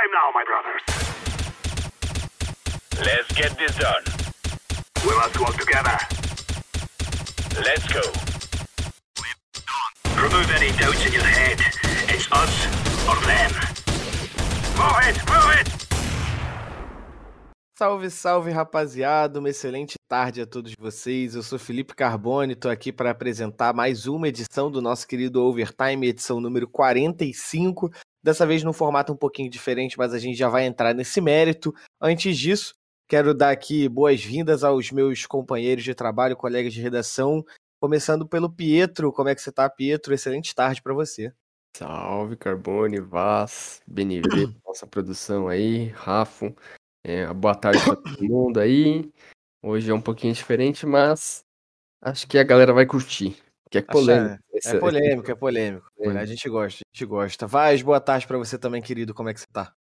time now, my brothers. Let's get this done. We must work together. Let's go. Remove any doubts in your head. It's us or them. Move it, move it! Salve, salve, rapaziada. Uma excelente tarde a todos vocês. Eu sou Felipe Carbone, estou aqui para apresentar mais uma edição do nosso querido Overtime, edição número 45. Dessa vez num formato um pouquinho diferente, mas a gente já vai entrar nesse mérito. Antes disso, quero dar aqui boas-vindas aos meus companheiros de trabalho, colegas de redação, começando pelo Pietro. Como é que você tá, Pietro? Excelente tarde para você. Salve, Carbone, Vaz, BNV, nossa produção aí, Rafa. É, boa tarde para todo mundo aí. Hoje é um pouquinho diferente, mas acho que a galera vai curtir. Que é polêmico. É polêmico, é polêmico. É. A gente gosta, a gente gosta. Vaz, boa tarde para você também, querido. Como é que você tá?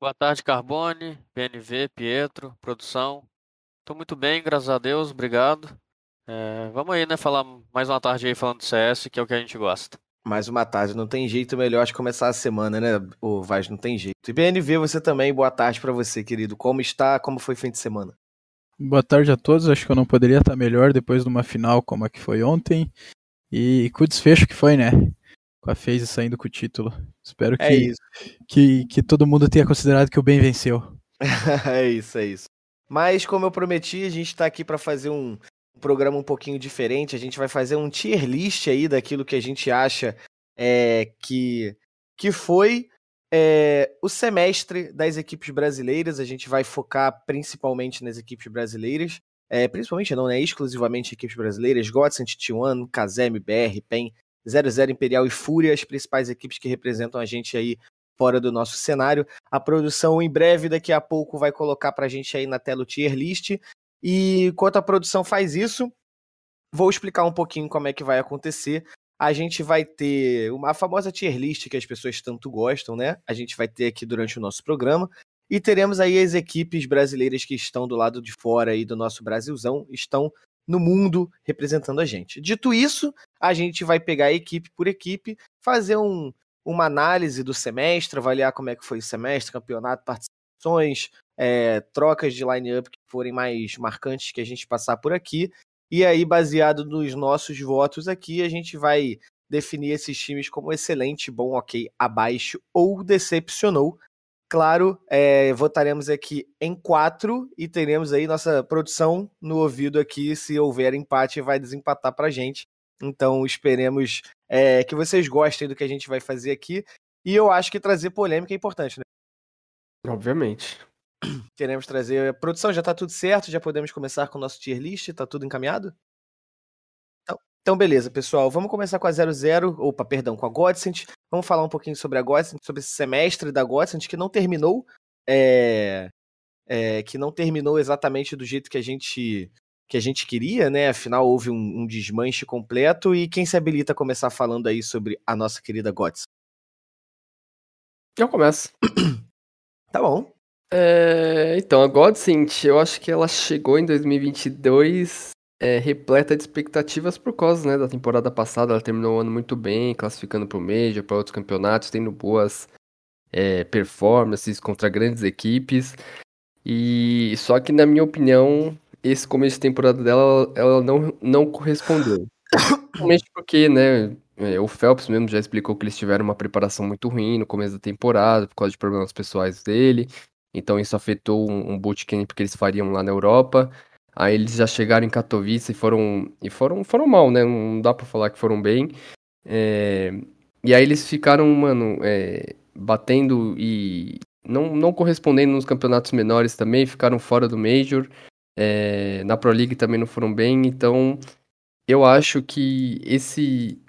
Boa tarde, Carbone, BNV, Pietro, produção. Tô muito bem, graças a Deus, obrigado. É, vamos aí, né, falar mais uma tarde aí falando de CS, que é o que a gente gosta. Mais uma tarde, não tem jeito melhor de começar a semana, né, o Vaz, não tem jeito. E BNV, você também, boa tarde para você, querido. Como está? Como foi o fim de semana? Boa tarde a todos. Acho que eu não poderia estar melhor depois de uma final como a que foi ontem. E com o desfecho que foi, né? Com a FaZe saindo com o título. Espero É que, isso. que, que todo mundo tenha considerado que o bem venceu. é isso, é isso. Mas, como eu prometi, a gente tá aqui para fazer um programa um pouquinho diferente. A gente vai fazer um tier list aí daquilo que a gente acha é, que, que foi é, o semestre das equipes brasileiras. A gente vai focar principalmente nas equipes brasileiras. É, principalmente não, né? Exclusivamente equipes brasileiras. Godsend, T1, Kazem, BR, PEN, 00 Imperial e Fúria, as principais equipes que representam a gente aí fora do nosso cenário. A produção em breve, daqui a pouco, vai colocar pra gente aí na tela o tier list. E enquanto a produção faz isso, vou explicar um pouquinho como é que vai acontecer. A gente vai ter uma famosa tier list que as pessoas tanto gostam, né? A gente vai ter aqui durante o nosso programa. E teremos aí as equipes brasileiras que estão do lado de fora aí do nosso Brasilzão, estão no mundo representando a gente. Dito isso, a gente vai pegar equipe por equipe, fazer um, uma análise do semestre, avaliar como é que foi o semestre, campeonato, participações, é, trocas de line-up que forem mais marcantes que a gente passar por aqui. E aí, baseado nos nossos votos aqui, a gente vai definir esses times como excelente, bom, ok, abaixo ou decepcionou. Claro, é, votaremos aqui em quatro e teremos aí nossa produção no ouvido aqui. Se houver empate, vai desempatar pra gente. Então esperemos é, que vocês gostem do que a gente vai fazer aqui. E eu acho que trazer polêmica é importante, né? Obviamente. Queremos trazer. Produção, já tá tudo certo? Já podemos começar com o nosso tier list? Tá tudo encaminhado? Então, então beleza, pessoal. Vamos começar com a 00. Opa, perdão, com a Godsend. Vamos falar um pouquinho sobre a Godsend, sobre esse semestre da Godsend que não terminou. É, é, que não terminou exatamente do jeito que a gente que a gente queria, né? Afinal, houve um, um desmanche completo. E quem se habilita a começar falando aí sobre a nossa querida Gods? Eu começo. Tá bom. É, então, a Godsent, eu acho que ela chegou em 2022 é, repleta de expectativas por causa né, da temporada passada. Ela terminou o ano muito bem, classificando para o Major, para outros campeonatos, tendo boas é, performances contra grandes equipes. E só que, na minha opinião, esse começo de temporada dela, ela não, não correspondeu. Principalmente porque, né, é, o Phelps mesmo já explicou que eles tiveram uma preparação muito ruim no começo da temporada, por causa de problemas pessoais dele. Então isso afetou um, bootcamp que eles fariam lá na Europa. Aí eles já chegaram em Katowice e foram e foram foram mal, né? Não dá pra falar que foram bem. É, e aí eles ficaram, mano, é, batendo e não, não correspondendo nos campeonatos menores também, ficaram fora do Major. É, na Pro League também não foram bem, então eu acho que esse.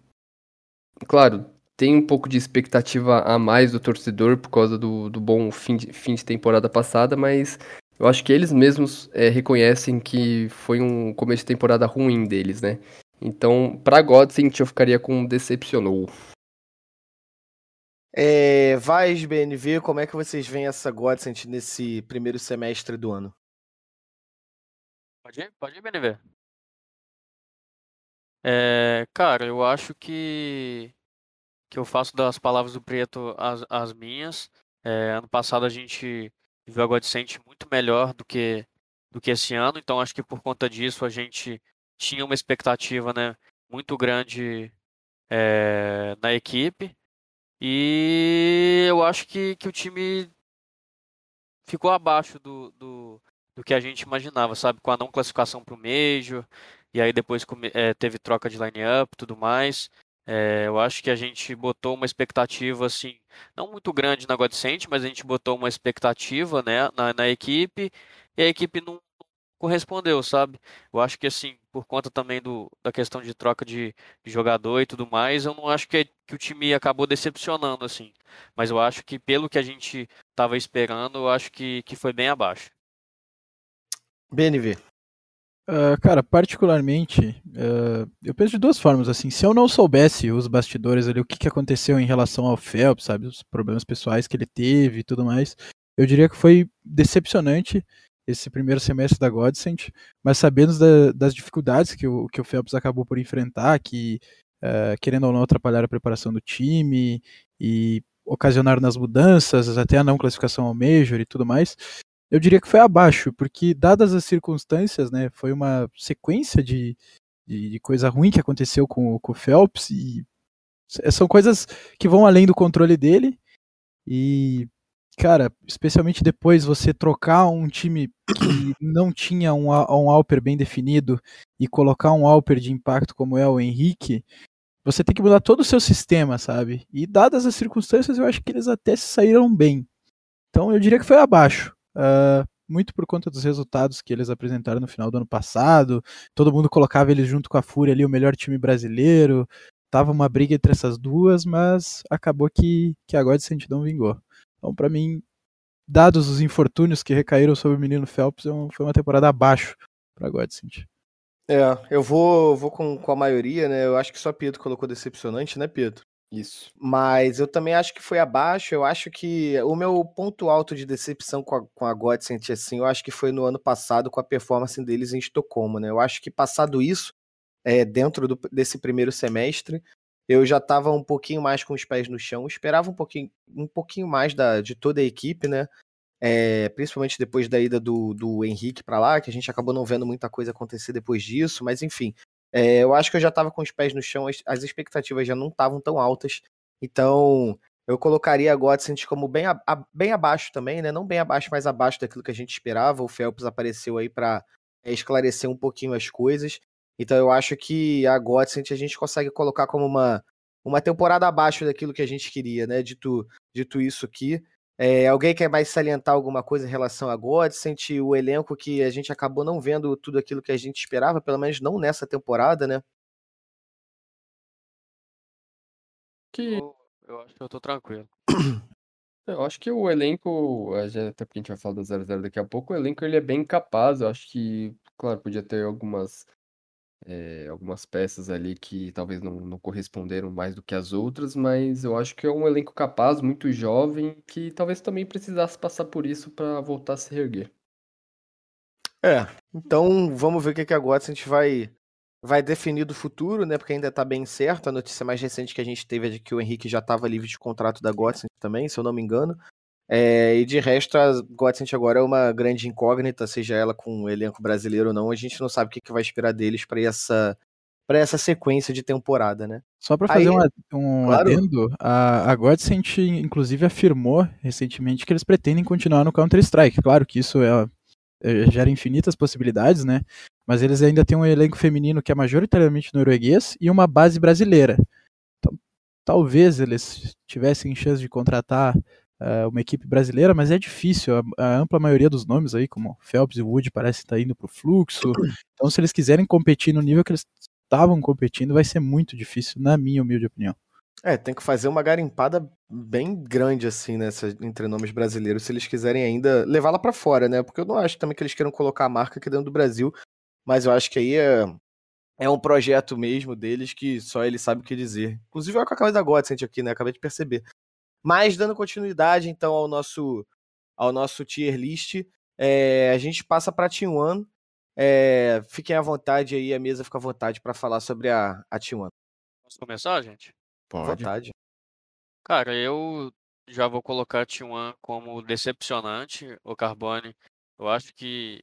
Claro, tem um pouco de expectativa a mais do torcedor por causa do, do bom fim de, fim de temporada passada, mas eu acho que eles mesmos é, reconhecem que foi um começo de temporada ruim deles, né? Então, pra Godsent eu ficaria com decepcionou. É, Vaz, BNV, como é que vocês veem essa Godsent nesse primeiro semestre do ano? Pode ir? Pode ir, BNV? É, cara, eu acho que que eu faço das palavras do Preto as, as minhas. É, ano passado a gente viu a Godsent muito melhor do que, do que esse ano, então acho que por conta disso a gente tinha uma expectativa né, muito grande é, na equipe. E eu acho que, que o time ficou abaixo do, do, do que a gente imaginava, sabe? Com a não classificação para o Major, e aí depois é, teve troca de line-up tudo mais. É, eu acho que a gente botou uma expectativa, assim, não muito grande na Godsent, mas a gente botou uma expectativa né, na, na equipe, e a equipe não correspondeu, sabe? Eu acho que, assim, por conta também do, da questão de troca de, de jogador e tudo mais, eu não acho que, que o time acabou decepcionando, assim. Mas eu acho que, pelo que a gente estava esperando, eu acho que, que foi bem abaixo. BNV. Uh, cara, particularmente, uh, eu penso de duas formas, assim, se eu não soubesse os bastidores ali, o que, que aconteceu em relação ao Phelps, sabe, os problemas pessoais que ele teve e tudo mais, eu diria que foi decepcionante esse primeiro semestre da Godsend, mas sabendo da, das dificuldades que o, que o Phelps acabou por enfrentar, que, uh, querendo ou não, atrapalharam a preparação do time e ocasionaram nas mudanças, até a não classificação ao Major e tudo mais, eu diria que foi abaixo, porque dadas as circunstâncias, né, foi uma sequência de, de, de coisa ruim que aconteceu com, com o Phelps e são coisas que vão além do controle dele e cara, especialmente depois você trocar um time que não tinha um, um Alper bem definido e colocar um Alper de impacto como é o Henrique, você tem que mudar todo o seu sistema, sabe? E dadas as circunstâncias, eu acho que eles até se saíram bem. Então eu diria que foi abaixo. Uh, muito por conta dos resultados que eles apresentaram no final do ano passado. Todo mundo colocava eles junto com a Fúria ali, o melhor time brasileiro. Tava uma briga entre essas duas, mas acabou que, que a God Sentidão vingou. Então, para mim, dados os infortúnios que recaíram sobre o menino Phelps, é foi uma temporada abaixo para Godsent. É, eu vou, vou com, com a maioria, né? Eu acho que só Pedro colocou decepcionante, né, Pedro? Isso. Mas eu também acho que foi abaixo. Eu acho que o meu ponto alto de decepção com a, com a Godsent, assim, eu acho que foi no ano passado com a performance deles em Estocolmo, né? Eu acho que passado isso, é, dentro do, desse primeiro semestre, eu já estava um pouquinho mais com os pés no chão. Esperava um pouquinho, um pouquinho mais da, de toda a equipe, né? É, principalmente depois da ida do, do Henrique para lá, que a gente acabou não vendo muita coisa acontecer depois disso, mas enfim, é, eu acho que eu já estava com os pés no chão, as, as expectativas já não estavam tão altas, então eu colocaria a Godsent como bem, a, a, bem abaixo também, né? Não bem abaixo, mas abaixo daquilo que a gente esperava. O Phelps apareceu aí para é, esclarecer um pouquinho as coisas. Então eu acho que a Godsent a gente consegue colocar como uma, uma temporada abaixo daquilo que a gente queria, né? Dito, dito isso aqui. É, alguém quer mais salientar alguma coisa em relação a Godsent, o elenco que a gente acabou não vendo tudo aquilo que a gente esperava, pelo menos não nessa temporada, né? Que eu, acho que eu tô tranquilo. Eu acho que o elenco, até porque a gente vai falar do 0-0 daqui a pouco, o elenco ele é bem capaz. Eu acho que, claro, podia ter algumas é, algumas peças ali que talvez não, não corresponderam mais do que as outras, mas eu acho que é um elenco capaz, muito jovem, que talvez também precisasse passar por isso para voltar a se reerguer. É, então vamos ver o que, que agora a gente vai, vai definir do futuro, né? Porque ainda tá bem certo. A notícia mais recente que a gente teve é de que o Henrique já estava livre de contrato da Godsend também, se eu não me engano. É, e de resto, a Godsent agora é uma grande incógnita, seja ela com o elenco brasileiro ou não. A gente não sabe o que, que vai esperar deles para essa para essa sequência de temporada, né? Só para fazer Aí, um, um claro. adendo, a, a Godsent inclusive afirmou recentemente que eles pretendem continuar no Counter-Strike. Claro que isso é, é, gera infinitas possibilidades, né? Mas eles ainda têm um elenco feminino que é majoritariamente norueguês e uma base brasileira. Então, talvez eles tivessem chance de contratar uh, uma equipe brasileira, mas é difícil. A, a, ampla maioria dos nomes aí, como Phelps e Wood, parece estar tá indo para o fluxo. Então, se eles quiserem competir no nível que eles estavam competindo, vai ser muito difícil, na minha humilde opinião. É, tem que fazer uma garimpada bem grande, assim, nessa, entre nomes brasileiros, se eles quiserem ainda levar lá para fora, né? Porque eu não acho também que eles queiram colocar a marca aqui dentro do Brasil, mas eu acho que aí é, é um projeto mesmo deles que só ele sabe o que dizer. Inclusive, olha com a camisa da Godsent aqui, né? Acabei de perceber. Mas dando continuidade então ao nosso ao nosso tier list, é, a gente passa para Team One. É, fiquem à vontade aí, a mesa fica à vontade para falar sobre a, a Team One. Posso começar, gente? Pode. À vontade. Cara, eu já vou colocar a T1 como decepcionante, o Carbone. Eu acho que,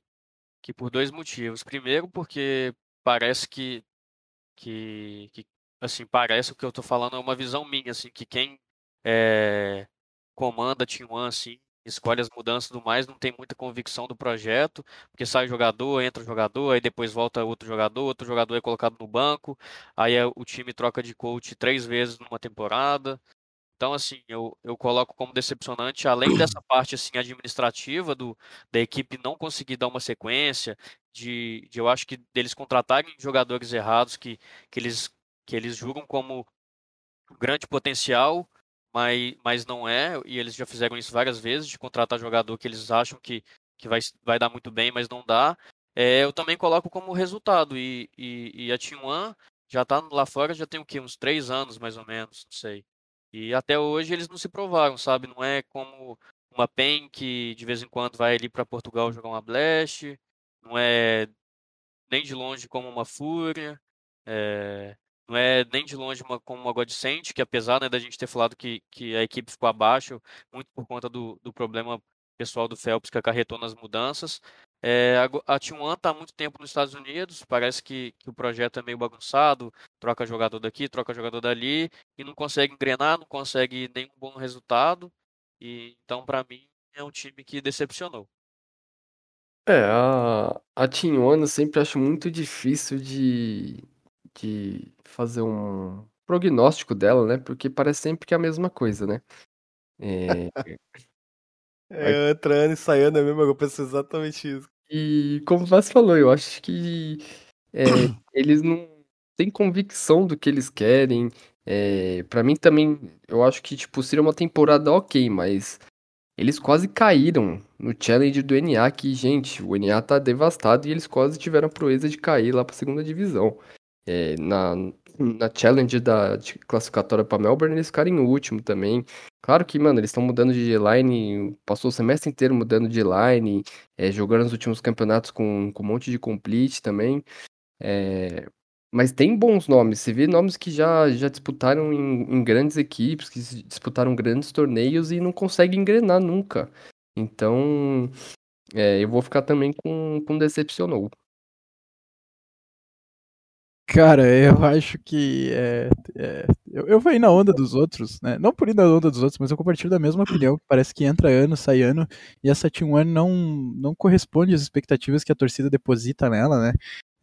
que por dois motivos. Primeiro, porque parece que, que, que assim, parece o que eu tô falando é uma visão minha, assim, que quem é, comanda a T1, assim, escolhe as mudanças do mais, não tem muita convicção do projeto, porque sai jogador, entra jogador, aí depois volta outro jogador, outro jogador é colocado no banco, aí é, o time troca de coach três vezes numa temporada. Então, assim, eu, eu coloco como decepcionante, além dessa parte assim administrativa do, da equipe não conseguir dar uma sequência, de, de eu acho que deles contratarem jogadores errados que, que, eles, que eles julgam como grande potencial, mas, mas não é, e eles já fizeram isso várias vezes, de contratar jogador que eles acham que, que vai, vai dar muito bem, mas não dá. É, eu também coloco como resultado, e, e, e a Team One já está lá fora, já tem o quê? Uns três anos, mais ou menos, não sei. E até hoje eles não se provaram, sabe? Não é como uma PEN que de vez em quando vai ali para Portugal jogar uma Blast, não é nem de longe como uma Fúria. É, não é nem de longe uma, como uma Godsend, que apesar né, da gente ter falado que, que a equipe ficou abaixo, muito por conta do, do problema pessoal do Phelps que acarretou nas mudanças. É, a, a T1 está há muito tempo nos Estados Unidos, parece que, que, o projeto é meio bagunçado, troca jogador daqui, troca jogador dali, e não consegue engrenar, não consegue nenhum bom resultado. E Então, para mim, é um time que decepcionou. É, a, a Team eu sempre acho muito difícil de, de fazer um prognóstico dela, né? Porque parece sempre que é a mesma coisa, né? É... é, entrando e saindo é mesmo, eu penso exatamente isso. E como você falou, eu acho que é, eles não têm convicção do que eles querem. É, para mim também, eu acho que tipo, seria uma temporada ok, mas eles quase caíram no challenge do NA, que, gente, o NA tá devastado e eles quase tiveram a proeza de cair lá pra segunda divisão é, na, na challenge da classificatória para Melbourne, eles ficaram em último também. Claro que, mano, eles estão mudando de line, passou o semestre inteiro mudando de line, é, jogando nos últimos campeonatos com, com um monte de complete também. É, mas tem bons nomes, você vê nomes que já, já disputaram em, em grandes equipes, que disputaram grandes torneios e não conseguem engrenar nunca. Então, é, eu vou ficar também com, com decepcionou. Cara, eu acho que é, é, eu, eu vou ir na onda dos outros, né? Não por ir na onda dos outros, mas eu compartilho da mesma opinião. Parece que entra ano, sai ano, e essa Team One não, não corresponde às expectativas que a torcida deposita nela, né?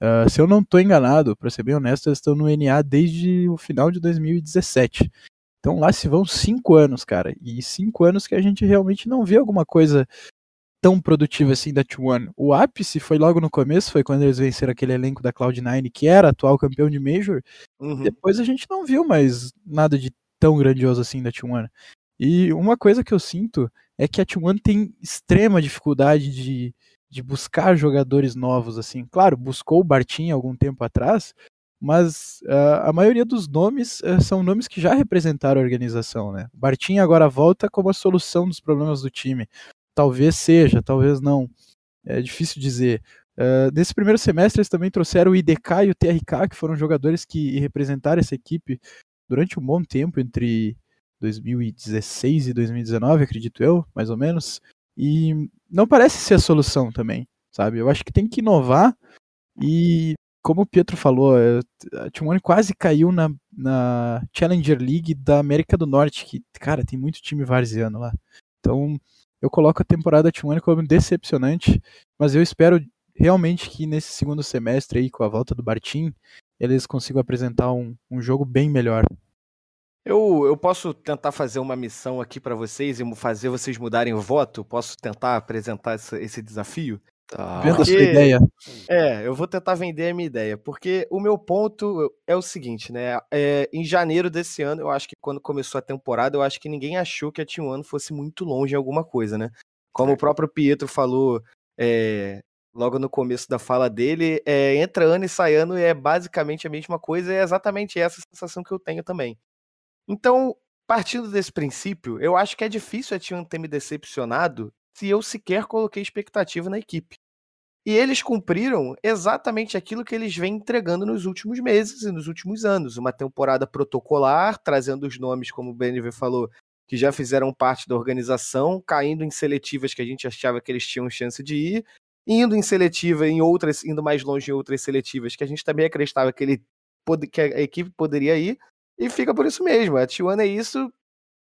Uh, se eu não estou enganado, para ser bem honesto, eles estão no NA desde o final de 2017. Então lá se vão cinco anos, cara. E cinco anos que a gente realmente não vê alguma coisa tão produtiva assim da T1. O ápice foi logo no começo, foi quando eles venceram aquele elenco da Cloud9, que era atual campeão de Major. Uhum. Depois a gente não viu mais nada de tão grandioso assim da T1. E uma coisa que eu sinto é que a T1 tem extrema dificuldade de, de buscar jogadores novos, assim. Claro, buscou o Bartim algum tempo atrás, mas uh, a maioria dos nomes uh, são nomes que já representaram a organização, né? Bartim agora volta como a solução dos problemas do time. Talvez seja, talvez não. É difícil dizer. Uh, nesse primeiro semestre, eles também trouxeram o IDK e o TRK, que foram jogadores que representaram essa equipe durante um bom tempo, entre 2016 e 2019, acredito eu, mais ou menos. E não parece ser a solução também, sabe? Eu acho que tem que inovar e, como o Pietro falou, é, a T1 quase caiu na, na Challenger League da América do Norte, que, cara, tem muito time varziano lá. Então, eu coloco a temporada T1 como decepcionante, mas eu espero realmente que nesse segundo semestre aí, com a volta do Bartim, eles consigam apresentar um, um jogo bem melhor. Eu, eu posso tentar fazer uma missão aqui para vocês e fazer vocês mudarem o voto? Posso tentar apresentar esse, esse desafio? Tá. Venda sua ideia. É, eu vou tentar vender a minha ideia, porque o meu ponto é o seguinte, né? É, em janeiro desse ano, eu acho que quando começou a temporada, eu acho que ninguém achou que a T1 fosse muito longe em alguma coisa, né? Como é. o próprio Pietro falou é, logo no começo da fala dele, é, entra ano e sai ano é basicamente a mesma coisa, é exatamente essa sensação que eu tenho também. Então, partindo desse princípio, eu acho que é difícil a T1 ter me decepcionado se eu sequer coloquei expectativa na equipe. E eles cumpriram exatamente aquilo que eles vêm entregando nos últimos meses e nos últimos anos. Uma temporada protocolar, trazendo os nomes, como o BNV falou, que já fizeram parte da organização, caindo em seletivas que a gente achava que eles tinham chance de ir, indo em seletiva em outras, indo mais longe em outras seletivas que a gente também acreditava que ele que a equipe poderia ir, e fica por isso mesmo. A T1 é isso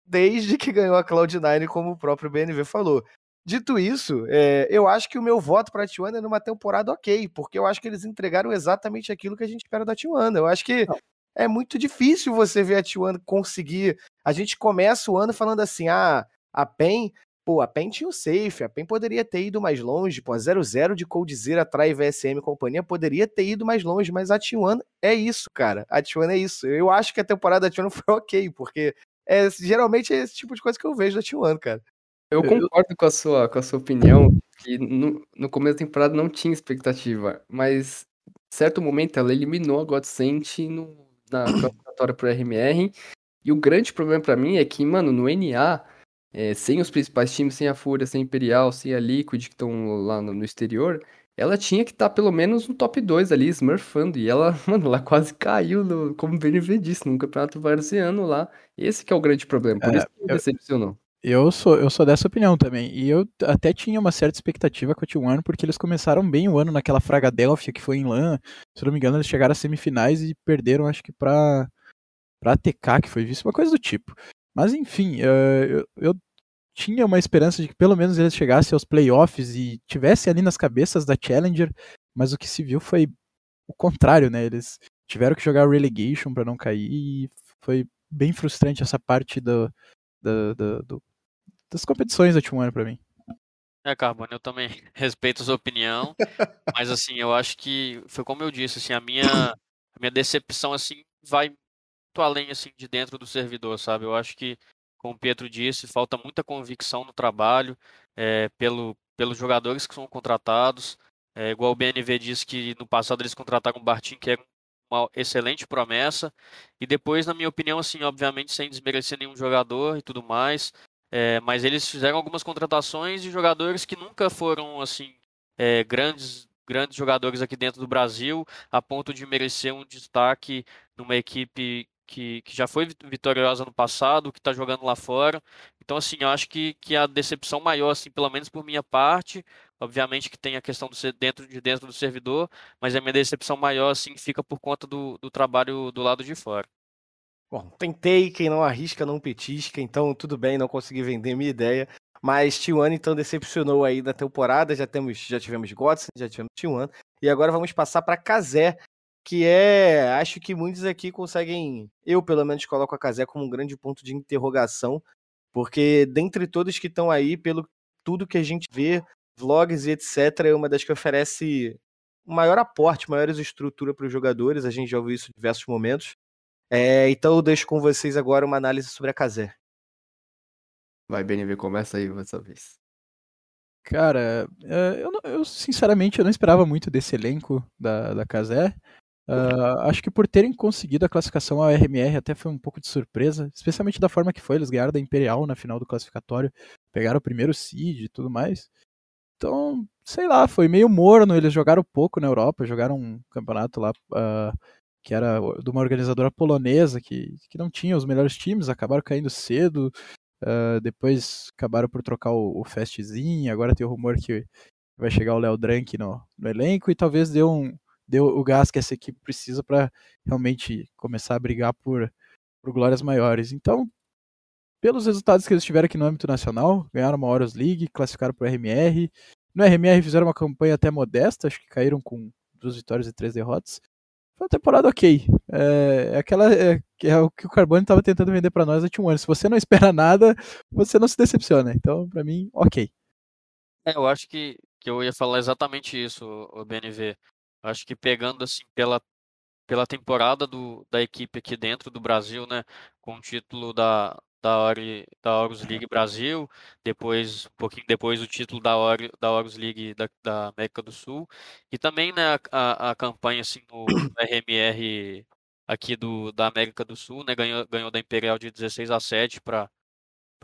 desde que ganhou a Cloud9, como o próprio BNV falou. Dito isso, é, eu acho que o meu voto para a T1 é numa temporada ok, porque eu acho que eles entregaram exatamente aquilo que a gente espera da T1. Eu acho que Não. é muito difícil você ver a T1 conseguir. A gente começa o ano falando assim: ah, a PEN Pô, a PEN tinha o safe, a PEN poderia ter ido mais longe, pô, a 0-0 de Coldzera atrás VSM e companhia poderia ter ido mais longe, mas a T1 é isso, cara. A T1 é isso. Eu acho que a temporada da T1 foi ok, porque é, geralmente é esse tipo de coisa que eu vejo da T1, cara. Eu concordo com a sua, com a sua opinião, que no, no começo da temporada não tinha expectativa, mas em certo momento ela eliminou a Godsent no, na classificatória pro RMR, e o grande problema para mim é que, mano, no NA é, sem os principais times, sem a Fúria, sem a Imperial, sem a Liquid, que estão lá no, no, exterior, ela tinha que estar tá pelo menos no top 2 ali, smurfando. E ela, mano, ela quase caiu, no, como o BNV disse, num campeonato varziano lá. Esse que é o grande problema, por é, isso que me decepcionou. Eu sou, eu sou dessa opinião também. E eu até tinha uma certa expectativa com o T1, porque eles começaram bem o ano naquela Fragadelphia que foi em LAN. Se não me engano, eles chegaram às semifinais e perderam, acho que pra, pra TK, que foi visto, uma coisa do tipo. Mas enfim, uh, eu, eu, tinha uma esperança de que pelo menos eles chegassem aos playoffs e tivessem ali nas cabeças da Challenger, mas o que se viu foi o contrário, né? Eles tiveram que jogar relegation para não cair e foi bem frustrante essa parte do, do, do, do das competições da T1 para mim. É, Carbone, eu também respeito a sua opinião, mas assim, eu acho que foi como eu disse, assim, a minha, a minha decepção assim vai muito além assim de dentro do servidor, sabe? Eu acho que, como o Pietro disse, falta muita convicção no trabalho é, pelo, pelos jogadores que são contratados. É, igual o BNV disse que no passado eles contrataram o Bartim, que era uma excelente promessa. E depois, na minha opinião, assim, obviamente sem desmerecer nenhum jogador e tudo mais, é, mas eles fizeram algumas contratações de jogadores que nunca foram assim é, grandes grandes jogadores aqui dentro do Brasil, a ponto de merecer um destaque numa equipe que, que já foi vitoriosa no passado, que está jogando lá fora. Então, assim, eu acho que, que a decepção maior, assim, pelo menos por minha parte, obviamente que tem a questão do ser dentro de dentro do servidor, mas a minha decepção maior, assim, fica por conta do, do trabalho do lado de fora. Bom, tentei, quem não arrisca não petisca, então tudo bem, não consegui vender minha ideia. Mas T1 então decepcionou aí da temporada, já temos, já tivemos Godson, já tivemos T1, e agora vamos passar para Kazé, que é, acho que muitos aqui conseguem, eu pelo menos coloco a Kazé como um grande ponto de interrogação, porque dentre todos que estão aí, pelo tudo que a gente vê, vlogs e etc, é uma das que oferece maior aporte, maiores estrutura para os jogadores, a gente já ouviu isso em diversos momentos. É, então eu deixo com vocês agora uma análise sobre a Kazé. Vai, BNV, começa aí dessa vez. Cara, é, eu, eu, sinceramente eu não esperava muito desse elenco da, da Kazé. Uh, acho que por terem conseguido a classificação ao RMR até foi um pouco de surpresa, especialmente da forma que foi. Eles ganharam da Imperial na final do classificatório, pegaram o primeiro seed e tudo mais. Então, sei lá, foi meio morno. Eles jogaram pouco na Europa, jogaram um campeonato lá uh, que era de uma organizadora polonesa que, que não tinha os melhores times, acabaram caindo cedo. Uh, depois acabaram por trocar o, o Festzinho. Agora tem o rumor que vai chegar o Léo Drank no, no elenco e talvez dê um deu o gás que essa equipe precisa para realmente começar a brigar por, por glórias maiores. Então, pelos resultados que eles tiveram aqui no âmbito nacional, ganharam uma Horus League, classificaram para o RMR. No RMR fizeram uma campanha até modesta, acho que caíram com duas vitórias e três derrotas. Foi uma temporada ok. É, é aquela é, é, o que o Carbone estava tentando vender para nós há um ano. Se você não espera nada, você não se decepciona. Então, para mim, ok. É, eu acho que, que eu ia falar exatamente isso, o BNV. Acho que pegando assim pela, pela temporada do, da equipe aqui dentro do Brasil, né, com o título da, da, Ori, da Horus League Brasil, depois, um pouquinho depois o título da, Ori, da Horus League da, da América do Sul, e também né, a, a campanha assim, no, RMR aqui do, da América do Sul, né, ganhou, ganhou da Imperial de 16 a 7 para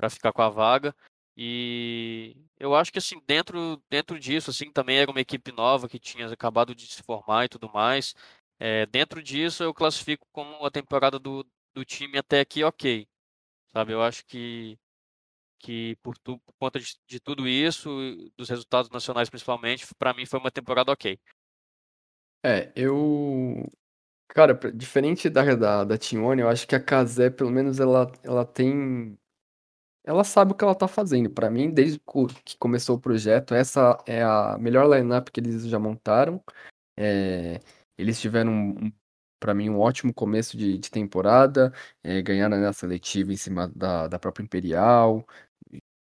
ficar com a vaga. E eu acho que assim, dentro, dentro disso, assim, também era uma equipe nova que tinha acabado de se formar e tudo mais. É, dentro disso, eu classifico como a temporada do, do time até aqui ok. Sabe, eu acho que que por, tu, por conta de, de, tudo isso, dos resultados nacionais principalmente, para mim foi uma temporada ok. É, eu. Cara, diferente da, da, da Tione, eu acho que a Kazé, pelo menos, ela, ela tem. Ela sabe o que ela tá fazendo. Para mim, desde que começou o projeto, essa é a melhor lineup que eles já montaram. É, eles tiveram um, para mim, um ótimo começo de, de temporada, é, ganharam na seletiva em cima da, da própria Imperial,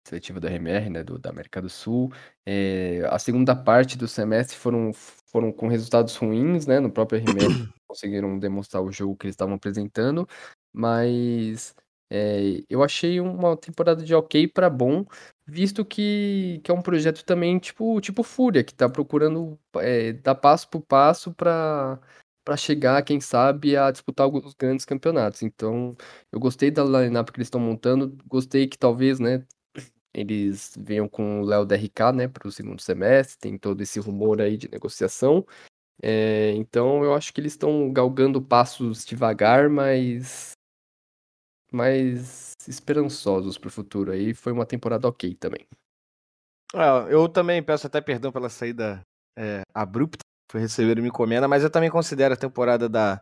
seletiva do RMR, né, do, da América do Sul. É, a segunda parte do semestre foram, foram com resultados ruins, né, no próprio RMR, conseguiram demonstrar o jogo que eles estavam apresentando, mas é, eu achei uma temporada de ok para bom, visto que, que é um projeto também tipo, tipo Fúria, que está procurando é, dar passo por passo para para chegar, quem sabe, a disputar alguns grandes campeonatos. Então, eu gostei da lineup que eles estão montando, gostei que talvez, né, eles venham com o Léo DRK, né, para o segundo semestre, tem todo esse rumor aí de negociação. É, então, eu acho que eles estão galgando passos devagar, mas mais esperançosos para o futuro aí. Foi uma temporada ok também. É, eu também peço até perdão pela saída é, abrupta, foi receber uma encomenda, mas eu também considero a temporada da,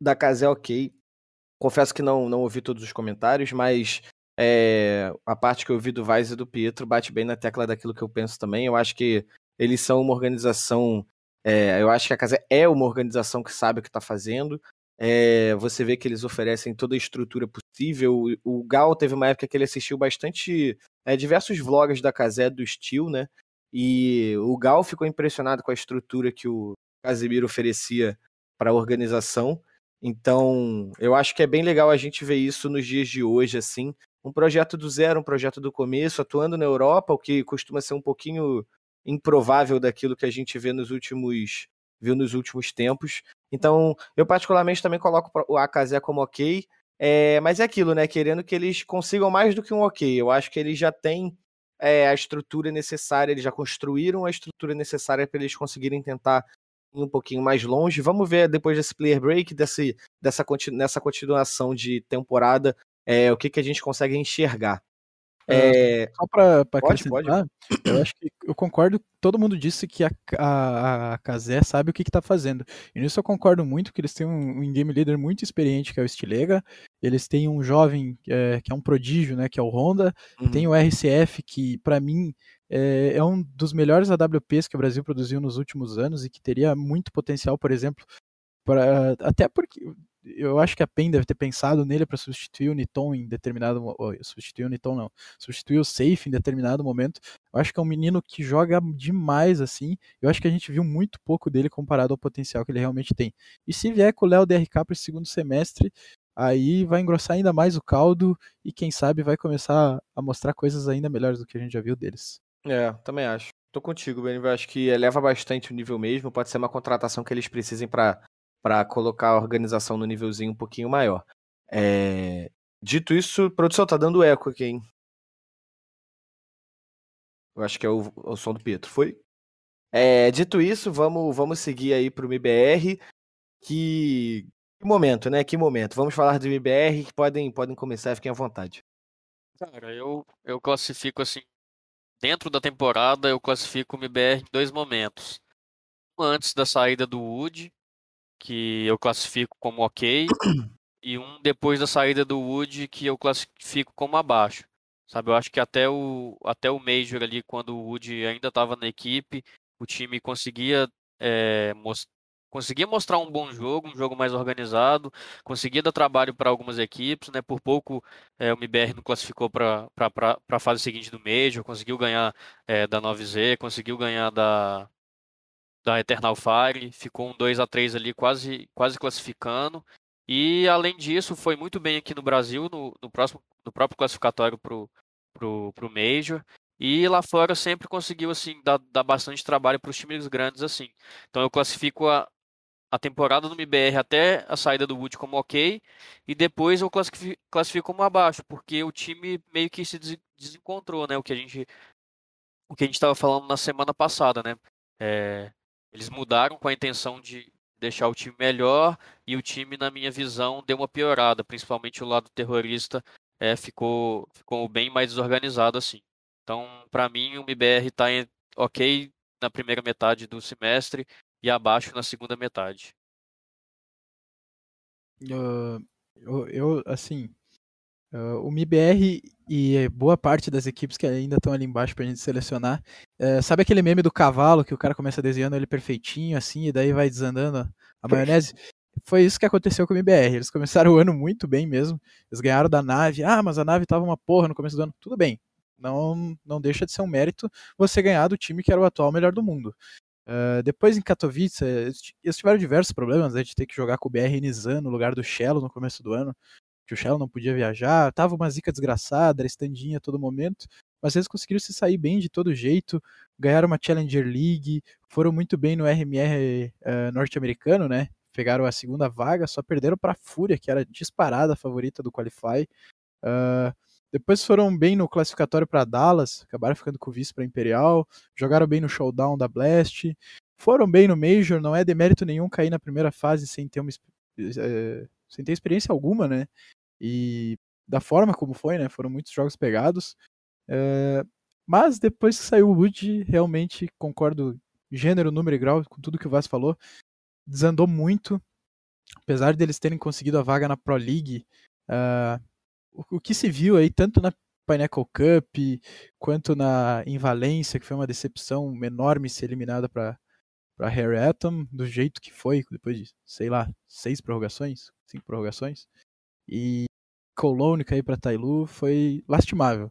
da Casé ok. Confesso que não, não ouvi todos os comentários, mas é, a parte que eu ouvi do Vaz e do Pietro bate bem na tecla daquilo que eu penso também. Eu acho que eles são uma organização. É, eu acho que a Casé é uma organização que sabe o que está fazendo. É, você vê que eles oferecem toda a estrutura possível. O Gal teve uma época que ele assistiu bastante é, diversos vlogs da Casé do Steel, né? E o Gal ficou impressionado com a estrutura que o Casemiro oferecia para a organização. Então, eu acho que é bem legal a gente ver isso nos dias de hoje, assim. Um projeto do zero, um projeto do começo, atuando na Europa, o que costuma ser um pouquinho improvável daquilo que a gente vê nos últimos viu nos últimos tempos. Então, eu particularmente também coloco o Akazé como ok, é, mas é aquilo, né? Querendo que eles consigam mais do que um ok. Eu acho que eles já têm é, a estrutura necessária, eles já construíram a estrutura necessária para eles conseguirem tentar ir um pouquinho mais longe. Vamos ver depois desse player break, desse, dessa nessa continuação de temporada, é, o que, que a gente consegue enxergar. É... Só para acrescentar, pode. eu acho que eu concordo. Todo mundo disse que a, a, a Kazé sabe o que está fazendo. E nisso eu concordo muito, que eles têm um, um game leader muito experiente, que é o Stilega. Eles têm um jovem é, que é um prodígio, né, que é o Honda. Uhum. Tem o RCF, que para mim é, é, um dos melhores AWPs que o Brasil produziu nos últimos anos e que teria muito potencial, por exemplo, para até porque eu acho que a PEN deve ter pensado nele para substituir o Niton em determinado substituir o Niton não, substituir o Safe em determinado momento. Eu acho que é um menino que joga demais assim. Eu acho que a gente viu muito pouco dele comparado ao potencial que ele realmente tem. E se vier com o Léo DRK para esse segundo semestre, aí vai engrossar ainda mais o caldo e quem sabe vai começar a mostrar coisas ainda melhores do que a gente já viu deles. É, também acho. Tô contigo, Ben. Eu acho que eleva bastante o nível mesmo. Pode ser uma contratação que eles precisem para para colocar a organização no nívelzinho um pouquinho maior. É... Dito isso, produção tá dando eco aqui, hein? Eu acho que é o, o som do Pietro, foi? É, dito isso, vamos, vamos seguir aí pro MBR. Que... que momento, né? Que momento. Vamos falar do MBR que podem, podem começar, fiquem à vontade. Cara, eu, eu classifico assim. Dentro da temporada, eu classifico o MBR em dois momentos. Um antes da saída do Wood, que eu classifico como ok, e um depois da saída do Wood que eu classifico como abaixo. Sabe, eu acho que até o, até o Major ali, quando o Wood ainda estava na equipe, o time conseguia, é, most, conseguia mostrar um bom jogo, um jogo mais organizado, conseguia dar trabalho para algumas equipes, né? Por pouco é, o MBR não classificou para a fase seguinte do Major, conseguiu ganhar é, da 9Z, conseguiu ganhar da, da Eternal Fire, ficou um 2 a 3 ali quase, quase classificando. E além disso, foi muito bem aqui no Brasil, no, no, próximo, no próprio classificatório pro, pro, pro Major. E lá fora sempre conseguiu assim dar, dar bastante trabalho para os times grandes assim. Então eu classifico a, a temporada do MBR até a saída do Wood como ok, e depois eu classifico, classifico como abaixo, porque o time meio que se desencontrou, né? O que a gente o que a gente estava falando na semana passada, né? É, eles mudaram com a intenção de deixar o time melhor e o time, na minha visão, deu uma piorada, principalmente o lado terrorista é, ficou, ficou bem mais desorganizado assim. Então, para mim, o MBR está ok na primeira metade do semestre e abaixo na segunda metade. Uh, eu, eu, assim, uh, o MIBR e boa parte das equipes que ainda estão ali embaixo pra gente selecionar, uh, sabe aquele meme do cavalo que o cara começa desenhando ele perfeitinho, assim, e daí vai desandando a maionese? Foi isso que aconteceu com o MBR. Eles começaram o ano muito bem mesmo. Eles ganharam da nave. Ah, mas a nave tava uma porra no começo do ano. Tudo bem. Não, não deixa de ser um mérito você ganhar do time que era o atual melhor do mundo. Uh, depois em Katowice, eles tiveram diversos problemas, a gente ter que jogar com o BR Nizam no lugar do Shello no começo do ano, que o Shello não podia viajar, tava uma zica desgraçada, era estandinha a todo momento, mas eles conseguiram se sair bem de todo jeito, ganharam uma Challenger League, foram muito bem no RMR uh, norte-americano, né? Pegaram a segunda vaga, só perderam para a Fúria, que era disparada a favorita do Qualify. Uh, depois foram bem no classificatório para Dallas, acabaram ficando com o vice para Imperial, jogaram bem no showdown da Blast, foram bem no Major, não é demérito nenhum cair na primeira fase sem ter uma é, sem ter experiência alguma, né? E da forma como foi, né? Foram muitos jogos pegados. É, mas depois que saiu o Wood, realmente concordo gênero, número e grau com tudo que o Vaz falou. Desandou muito. Apesar deles terem conseguido a vaga na Pro League, uh, o, que se viu aí, tanto na Pinnacle Cup quanto na em Valência, que foi uma decepção enorme ser eliminada para para Harry Atom, do jeito que foi, depois de, sei lá, seis prorrogações, cinco prorrogações, e Cologne cair para Tailu foi lastimável.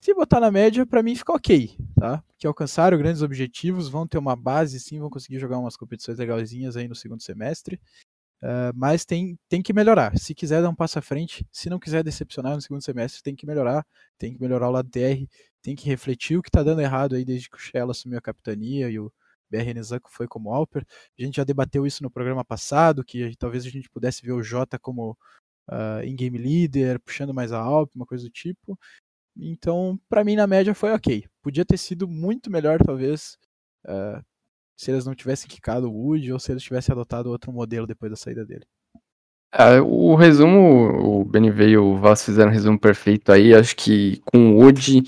Se botar na média, para mim fica ok, tá? Que alcançaram grandes objetivos, vão ter uma base sim, vão conseguir jogar umas competições legalzinhas aí no segundo semestre. Uh, mas tem, tem que melhorar. Se quiser dar um passo à frente, se não quiser decepcionar no segundo semestre, tem que melhorar. Tem que melhorar o lado TR, tem que refletir o que está dando errado aí desde que o Shell assumiu a capitania e o BR Nizanko foi como Alper. A gente já debateu isso no programa passado, que talvez a gente pudesse ver o Jota como uh, in-game leader, puxando mais a Alp, uma coisa do tipo. Então, para mim, na média foi ok. Podia ter sido muito melhor, talvez, uh, se eles não tivessem quicado o Wood ou se eles tivessem adotado outro modelo depois da saída dele. É, o resumo, o BNV e o Vaz fizeram um resumo perfeito aí. Acho que com o Wood,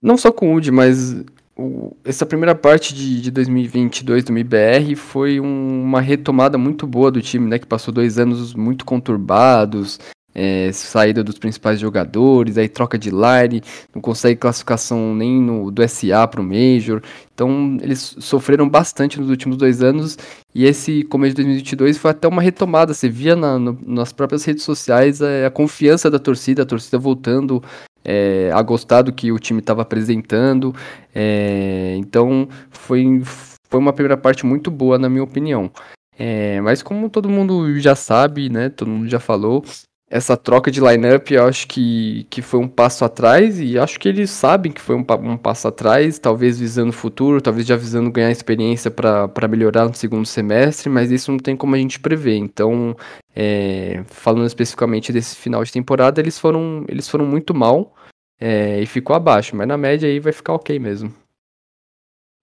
não só com o Wood, mas o, essa primeira parte de, de 2022 do MIBR foi um, uma retomada muito boa do time, né? Que passou dois anos muito conturbados, é, saída dos principais jogadores, aí troca de line, não consegue classificação nem no, do SA para o Major. Então eles sofreram bastante nos últimos dois anos e esse começo de 2022 foi até uma retomada. Você via na, no, nas próprias redes sociais a, a, confiança da torcida, a torcida voltando é, a gostar do que o time estava apresentando. É, então foi, foi uma primeira parte muito boa, na minha opinião. É, mas como todo mundo já sabe, né? Todo mundo já falou, essa troca de lineup, eu acho que, que foi um passo atrás e acho que eles sabem que foi um, um passo atrás, talvez visando o futuro, talvez já visando ganhar experiência para melhorar no segundo semestre, mas isso não tem como a gente prever. Então, é, falando especificamente desse final de temporada, eles foram, eles foram muito mal é, e ficou abaixo, mas na média aí vai ficar ok mesmo.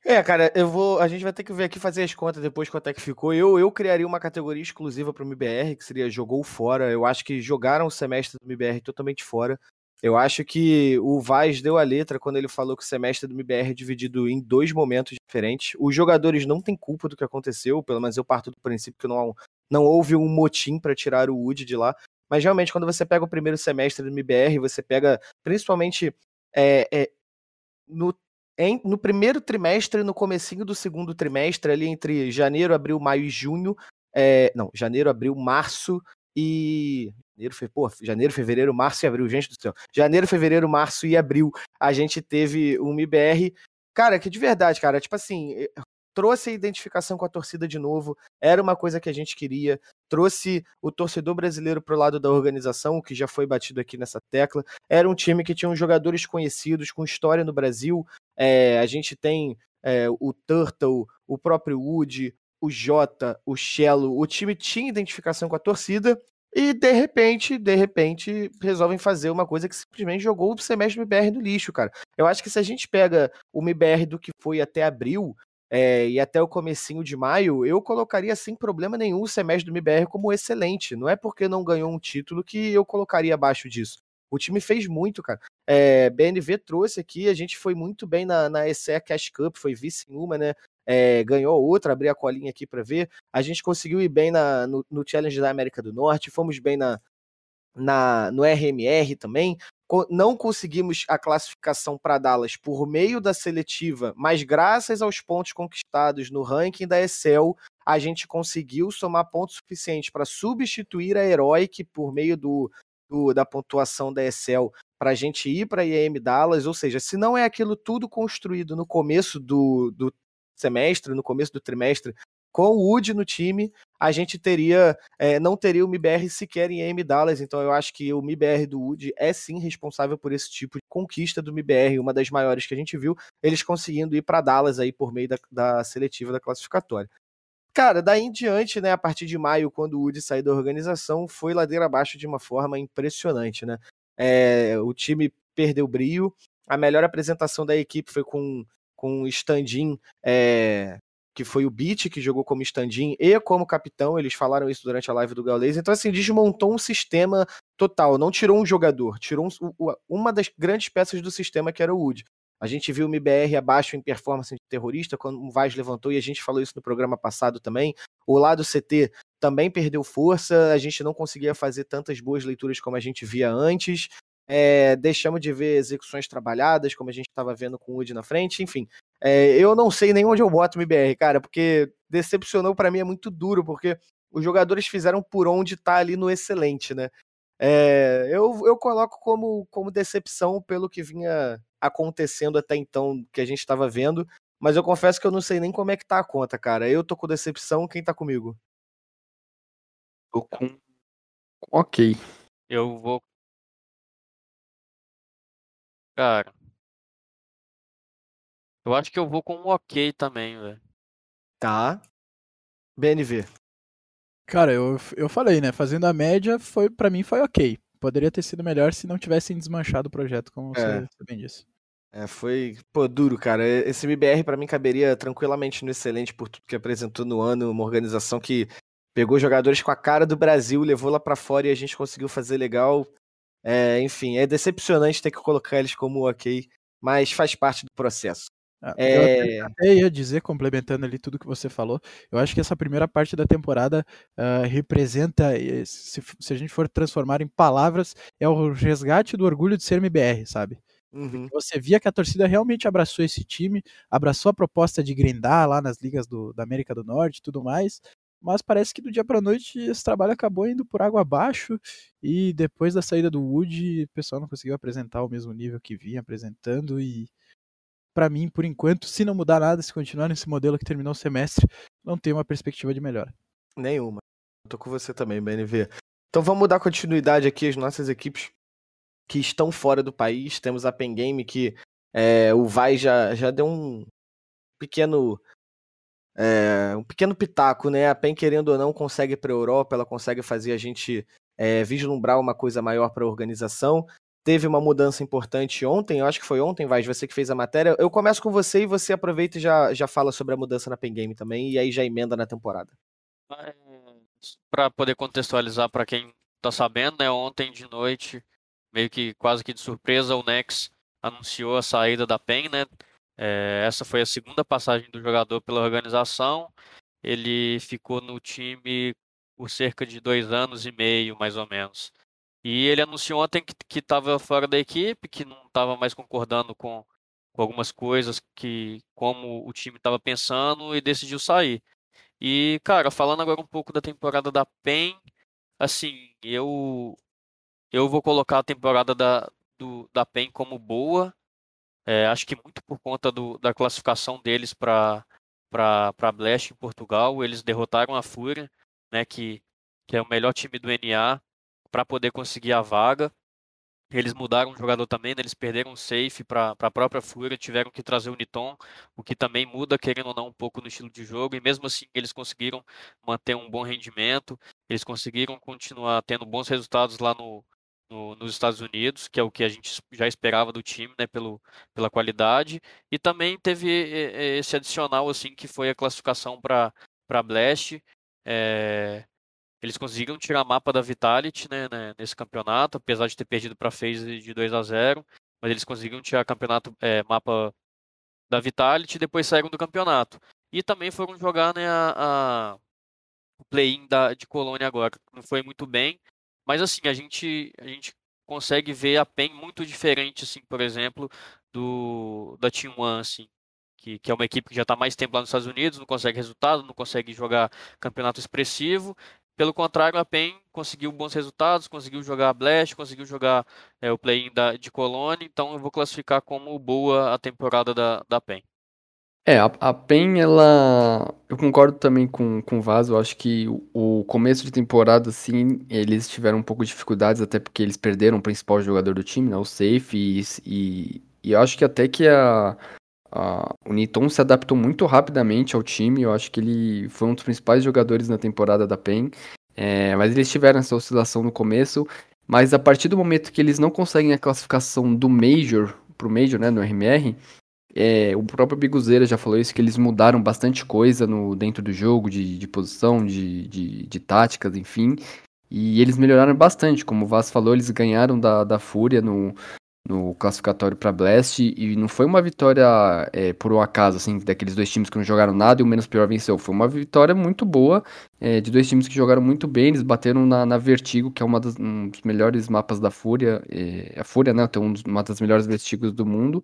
É, cara, eu vou. A gente vai ter que ver aqui fazer as contas depois quanto é que ficou. Eu, eu criaria uma categoria exclusiva para o MBR, que seria jogou fora. Eu acho que jogaram o semestre do MBR totalmente fora. Eu acho que o Vaz deu a letra quando ele falou que o semestre do MBR é dividido em dois momentos diferentes. Os jogadores não têm culpa do que aconteceu, pelo menos eu parto do princípio que não, não houve um motim para tirar o Wood de lá. Mas realmente, quando você pega o primeiro semestre do MBR, você pega principalmente é, é, no em, no primeiro trimestre, no comecinho do segundo trimestre, ali entre janeiro, abril, maio e junho, é, não, janeiro, abril, março e janeiro, fe... Pô, janeiro, fevereiro, março e abril, gente do céu. Janeiro, fevereiro, março e abril, a gente teve um MBR. Cara, que de verdade, cara, tipo assim, trouxe a identificação com a torcida de novo, era uma coisa que a gente queria, trouxe o torcedor brasileiro para o lado da organização, que já foi batido aqui nessa tecla. Era um time que tinha jogadores conhecidos, com história no Brasil. É, a gente tem é, o Turtle, o próprio Woody, o Jota, o Shello. O time tinha identificação com a torcida. E de repente, de repente, resolvem fazer uma coisa que simplesmente jogou o semestre do MBR no lixo, cara. Eu acho que se a gente pega o MBR do que foi até abril, é, e até o comecinho de maio, eu colocaria sem problema nenhum o semestre do MBR como excelente. Não é porque não ganhou um título que eu colocaria abaixo disso. O time fez muito, cara. É, BNV trouxe aqui, a gente foi muito bem na, na ECE Cash Cup, foi vice em uma, né? É, ganhou outra, abri a colinha aqui para ver. A gente conseguiu ir bem na, no, no Challenge da América do Norte, fomos bem na, na, no RMR também. Não conseguimos a classificação para Dallas por meio da seletiva, mas graças aos pontos conquistados no ranking da Excel, a gente conseguiu somar pontos suficientes para substituir a Heroic por meio do, do da pontuação da Excel para a gente ir para a IEM Dallas. Ou seja, se não é aquilo tudo construído no começo do, do semestre, no começo do trimestre, com o Wood no time, a gente teria é, não teria o MIBR sequer em AM Dallas. Então eu acho que o MIBR do Wood é sim responsável por esse tipo de conquista do MIBR, uma das maiores que a gente viu, eles conseguindo ir para Dallas aí por meio da, da seletiva da classificatória. Cara, daí em diante, né, a partir de maio, quando o Wood saiu da organização, foi ladeira abaixo de uma forma impressionante, né? É, o time perdeu brilho. A melhor apresentação da equipe foi com com o Standin é, que foi o Beat que jogou como stand-in e como capitão, eles falaram isso durante a live do Gaules. Então, assim, desmontou um sistema total, não tirou um jogador, tirou um, uma das grandes peças do sistema que era o Wood. A gente viu o MBR abaixo em performance de terrorista, quando o Vaz levantou, e a gente falou isso no programa passado também. O lado CT também perdeu força, a gente não conseguia fazer tantas boas leituras como a gente via antes. É, deixamos de ver execuções trabalhadas, como a gente estava vendo com o Wood na frente, enfim. É, eu não sei nem onde eu boto o MBR, cara, porque decepcionou para mim é muito duro, porque os jogadores fizeram por onde tá ali no excelente, né? É, eu, eu coloco como, como decepção pelo que vinha acontecendo até então, que a gente estava vendo, mas eu confesso que eu não sei nem como é que tá a conta, cara. Eu tô com decepção, quem tá comigo? Tô com. Ok. Eu vou. Cara, eu acho que eu vou com um ok também, velho. Tá. BNV. Cara, eu, eu falei, né? Fazendo a média, foi para mim foi ok. Poderia ter sido melhor se não tivessem desmanchado o projeto, como é. você bem disse. É, foi, pô, duro, cara. Esse MBR para mim caberia tranquilamente no excelente por tudo que apresentou no ano, uma organização que pegou jogadores com a cara do Brasil, levou lá para fora e a gente conseguiu fazer legal. É, enfim, é decepcionante ter que colocar eles como ok, mas faz parte do processo. Ah, é... Eu até ia dizer, complementando ali tudo que você falou, eu acho que essa primeira parte da temporada uh, representa, se, se, a gente for transformar em palavras, é o resgate do orgulho de ser MBR, sabe? Uhum. Você via que a torcida realmente abraçou esse time, abraçou a proposta de grindar lá nas ligas do, da América do Norte e tudo mais, mas parece que do dia para noite esse trabalho acabou indo por água abaixo e depois da saída do Wood, o pessoal não conseguiu apresentar o mesmo nível que vinha apresentando e para mim, por enquanto, se não mudar nada, se continuar nesse modelo que terminou o semestre, não tem uma perspectiva de melhora. Nenhuma. Eu tô com você também, BNV. Então vamos dar continuidade aqui às nossas equipes que estão fora do país. Temos a Pen Game que é, o Vai já, já deu um pequeno é, um pequeno pitaco, né? A PEN, querendo ou não, consegue para a Europa, ela consegue fazer a gente é, vislumbrar uma coisa maior para a organização teve uma mudança importante ontem, eu acho que foi ontem, vai, você que fez a matéria. Eu começo com você e você aproveita e já, já fala sobre a mudança na Pen Game também, e aí já emenda na temporada. Para poder contextualizar para quem tá sabendo, né, ontem de noite, meio que quase que de surpresa, o Nex anunciou a saída da PEN, né? É, essa foi a segunda passagem do jogador pela organização. Ele ficou no time por cerca de dois anos e meio, mais ou menos. E ele anunciou ontem que estava fora da equipe, que não estava mais concordando com, com algumas coisas que como o time estava pensando e decidiu sair. E, cara, falando agora um pouco da temporada da PEN, assim, eu eu vou colocar a temporada da, do, da PEN como boa. É, acho que muito por conta do, da classificação deles para para Blast em Portugal. Eles derrotaram a Fúria, né, que, que é o melhor time do NA para poder conseguir a vaga. Eles mudaram o jogador também, né? eles perderam o safe para a própria Fúria, tiveram que trazer o Niton, o que também muda, querendo ou não, um pouco no estilo de jogo, e mesmo assim eles conseguiram manter um bom rendimento, eles conseguiram continuar tendo bons resultados lá no, no, nos Estados Unidos, que é o que a gente já esperava do time, né, pelo, pela qualidade, e também teve esse adicional, assim, que foi a classificação para Blast, é, eles conseguiram tirar mapa da Vitality né, né, nesse campeonato, apesar de ter perdido para FaZe de 2 a 0 mas eles conseguiram tirar campeonato, é, mapa da Vitality e depois saíram do campeonato. E também foram jogar né, a, a o play-in de Colônia agora, não foi muito bem, mas assim, a gente, a gente consegue ver a PEN muito diferente, assim, por exemplo, do da Team One, assim, que, que é uma equipe que já está mais tempo lá nos Estados Unidos, não consegue resultado, não consegue jogar campeonato expressivo. Pelo contrário, a PEN conseguiu bons resultados, conseguiu jogar a Blast, conseguiu jogar é, o play-in de Colônia, então eu vou classificar como boa a temporada da, da PEN. É, a, a PEN, ela. Eu concordo também com, com o Vaz. Eu acho que o, o começo de temporada, sim, eles tiveram um pouco de dificuldades, até porque eles perderam o principal jogador do time, né? O Safe. E, e, e eu acho que até que a, a, o Niton se adaptou muito rapidamente ao time. Eu acho que ele foi um dos principais jogadores na temporada da PEN. É, mas eles tiveram essa oscilação no começo. Mas a partir do momento que eles não conseguem a classificação do Major, pro Major, né, no RMR, é, o próprio Biguzeira já falou isso, que eles mudaram bastante coisa no, dentro do jogo, de, de posição, de, de, de táticas, enfim. E eles melhoraram bastante, como o Vaz falou, eles ganharam da, da Fúria no, no classificatório para Blast e não foi uma vitória é, por um acaso, assim, daqueles dois times que não jogaram nada e o menos pior venceu. Foi uma vitória muito boa é, de dois times que jogaram muito bem. Eles bateram na, na Vertigo, que é uma das, um dos melhores mapas da Fúria. É, a Fúria, né, tem um, uma das melhores Vertigos do mundo.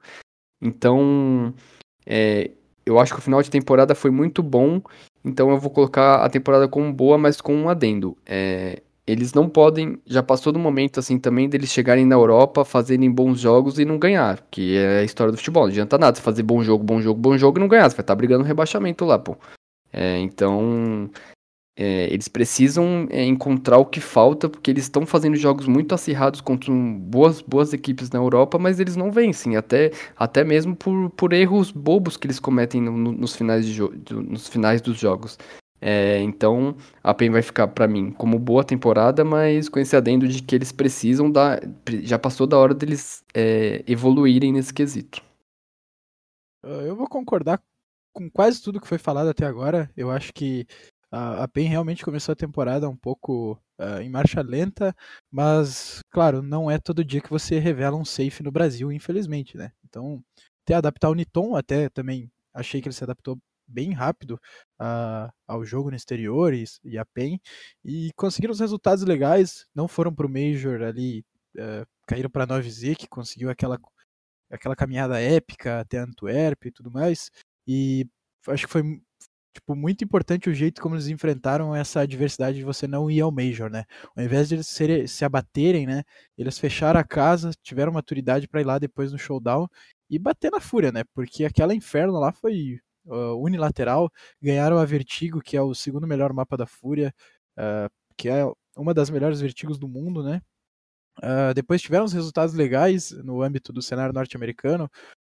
Então, é, eu acho que o final de temporada foi muito bom. Então eu vou colocar a temporada como boa, mas com um adendo. É, eles não podem, já passou do momento assim também deles chegarem na Europa, fazerem bons jogos e não ganhar, que é a história do futebol. Não adianta nada você fazer bom jogo, bom jogo, bom jogo e não ganhar, você vai estar brigando no rebaixamento lá, pô. É, então, é, eles precisam é, encontrar o que falta, porque eles estão fazendo jogos muito acirrados contra boas, boas equipes na Europa, mas eles não vencem, até, até mesmo por, por erros bobos que eles cometem no, no, nos, finais de nos finais dos jogos. É, então, a PEN vai ficar para mim como boa temporada, mas com esse adendo de que eles precisam da. Já passou da hora deles é, evoluírem nesse quesito. Eu vou concordar com quase tudo que foi falado até agora. Eu acho que a, PEN realmente começou a temporada um pouco uh, em marcha lenta, mas, claro, não é todo dia que você revela um safe no Brasil, infelizmente, né? Então, até adaptar o Niton, até também achei que ele se adaptou bem rápido uh, ao jogo no exterior e, e, a PEN, e conseguiram os resultados legais, não foram para o Major ali, uh, caíram para a 9Z, que conseguiu aquela, aquela caminhada épica até Antuérpia e tudo mais, e acho que foi tipo, muito importante o jeito como eles enfrentaram essa adversidade de você não ir ao Major, né? Ao invés de eles se, se abaterem, né? Eles fecharam a casa, tiveram maturidade para ir lá depois no showdown e bater na fúria, né? Porque aquela inferno lá foi uh, unilateral. Ganharam a Vertigo, que é o segundo melhor mapa da fúria, uh, que é uma das melhores Vertigos do mundo, né? Uh, depois tiveram os resultados legais no âmbito do cenário norte-americano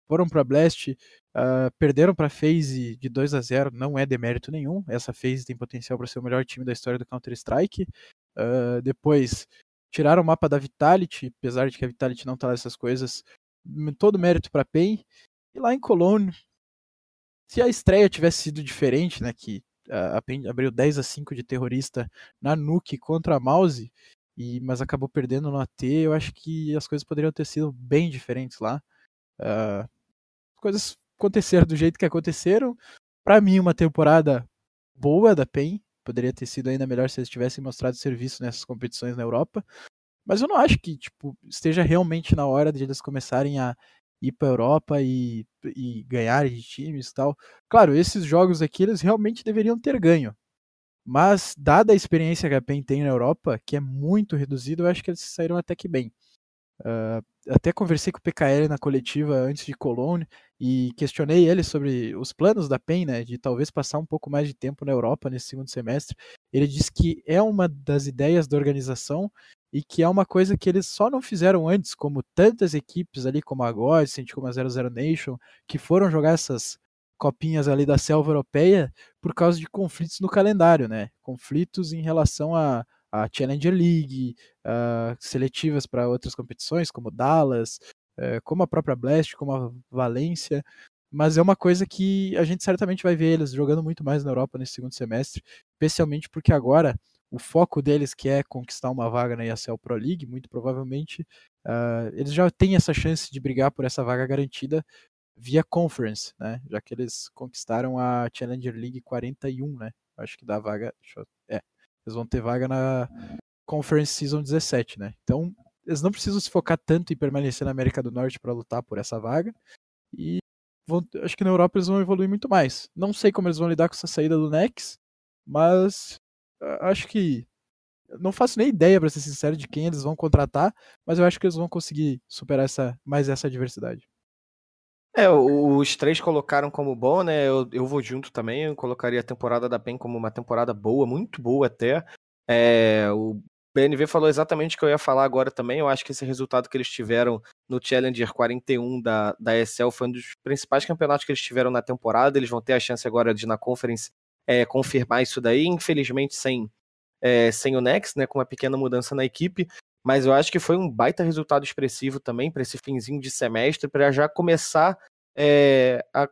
foram para Blast, uh, perderam para FaZe de 2 a 0 não é demérito nenhum. Essa FaZe tem potencial para ser o melhor time da história do Counter-Strike. Uh, depois tiraram o mapa da Vitality, apesar de que a Vitality não tá nessas coisas. Todo mérito para PEN. E lá em Cologne, se a estreia tivesse sido diferente, né, que a PEN abriu 10 a 5 de terrorista na Nuke contra a Mouse, e, mas acabou perdendo no AT, eu acho que as coisas poderiam ter sido bem diferentes lá. Uh, coisas aconteceram do jeito que aconteceram. Para mim, uma temporada boa da PEN. Poderia ter sido ainda melhor se eles tivessem mostrado serviço nessas competições na Europa. Mas eu não acho que tipo, esteja realmente na hora de eles começarem a ir para a Europa e, e ganharem de times e tal. Claro, esses jogos aqui eles realmente deveriam ter ganho. Mas, dada a experiência que a PEN tem na Europa, que é muito reduzida, eu acho que eles saíram até que bem. Uh, até conversei com o PKL na coletiva antes de Cologne e questionei ele sobre os planos da PEN, né, de talvez passar um pouco mais de tempo na Europa nesse segundo semestre. Ele disse que é uma das ideias da organização e que é uma coisa que eles só não fizeram antes, como tantas equipes ali como a Godsend, como a 00 Nation, que foram jogar essas copinhas ali da selva europeia por causa de conflitos no calendário, né? Conflitos em relação a a Challenger League, uh, seletivas para outras competições, como Dallas, uh, como a própria Blast, como a Valência. Mas é uma coisa que a gente certamente vai ver eles jogando muito mais na Europa nesse segundo semestre, especialmente porque agora o foco deles que é conquistar uma vaga na ESL Pro League, muito provavelmente uh, eles já têm essa chance de brigar por essa vaga garantida via Conference, né? Já que eles conquistaram a Challenger League 41, né? Acho que dá vaga. Eu, é, eles vão ter vaga na Conference Season 17, né? Então, eles não precisam se focar tanto em permanecer na América do Norte para lutar por essa vaga. E vão, acho que na Europa eles vão evoluir muito mais. Não sei como eles vão lidar com essa saída do Nex, mas acho que não faço nem ideia, para ser sincero, de quem eles vão contratar, mas eu acho que eles vão conseguir superar essa, mais essa adversidade. É, os três colocaram como bom, né? Eu, eu vou junto também, eu colocaria a temporada da PEN como uma temporada boa, muito boa até. É, o BNV falou exatamente o que eu ia falar agora também. Eu acho que esse resultado que eles tiveram no Challenger 41 da, da ESL foi um dos principais campeonatos que eles tiveram na temporada. Eles vão ter a chance agora de, na Conference, é, confirmar isso daí. Infelizmente, sem, é, sem o Nex, né? Com uma pequena mudança na equipe mas eu acho que foi um baita resultado expressivo também para esse finzinho de semestre, para já começar é, a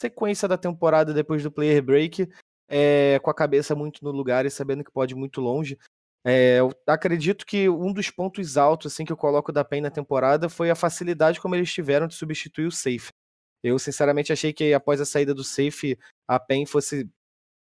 sequência da temporada depois do player break é, com a cabeça muito no lugar e sabendo que pode ir muito longe. É, eu acredito que um dos pontos altos assim que eu coloco da PEN na temporada foi a facilidade como eles tiveram de substituir o Safe. Eu sinceramente achei que após a saída do Safe a PEN fosse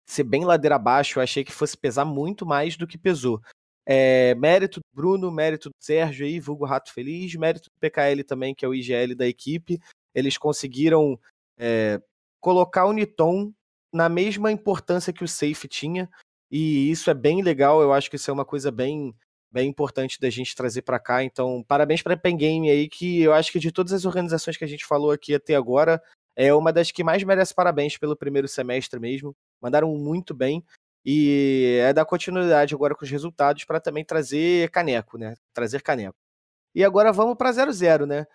ser bem ladeira abaixo, eu achei que fosse pesar muito mais do que pesou. É, mérito do Bruno, mérito do Sérgio aí, vulgo Rato Feliz, mérito do PKL também, que é o IGL da equipe. Eles conseguiram é, colocar o Niton na mesma importância que o Safe tinha, e isso é bem legal. Eu acho que isso é uma coisa bem, bem importante da gente trazer para cá. Então, parabéns para a Pen Game aí, que eu acho que de todas as organizações que a gente falou aqui até agora, é uma das que mais merece parabéns pelo primeiro semestre mesmo. Mandaram muito bem. E é dar continuidade agora com os resultados para também trazer caneco, né? Trazer caneco. E agora vamos para 0-0, né?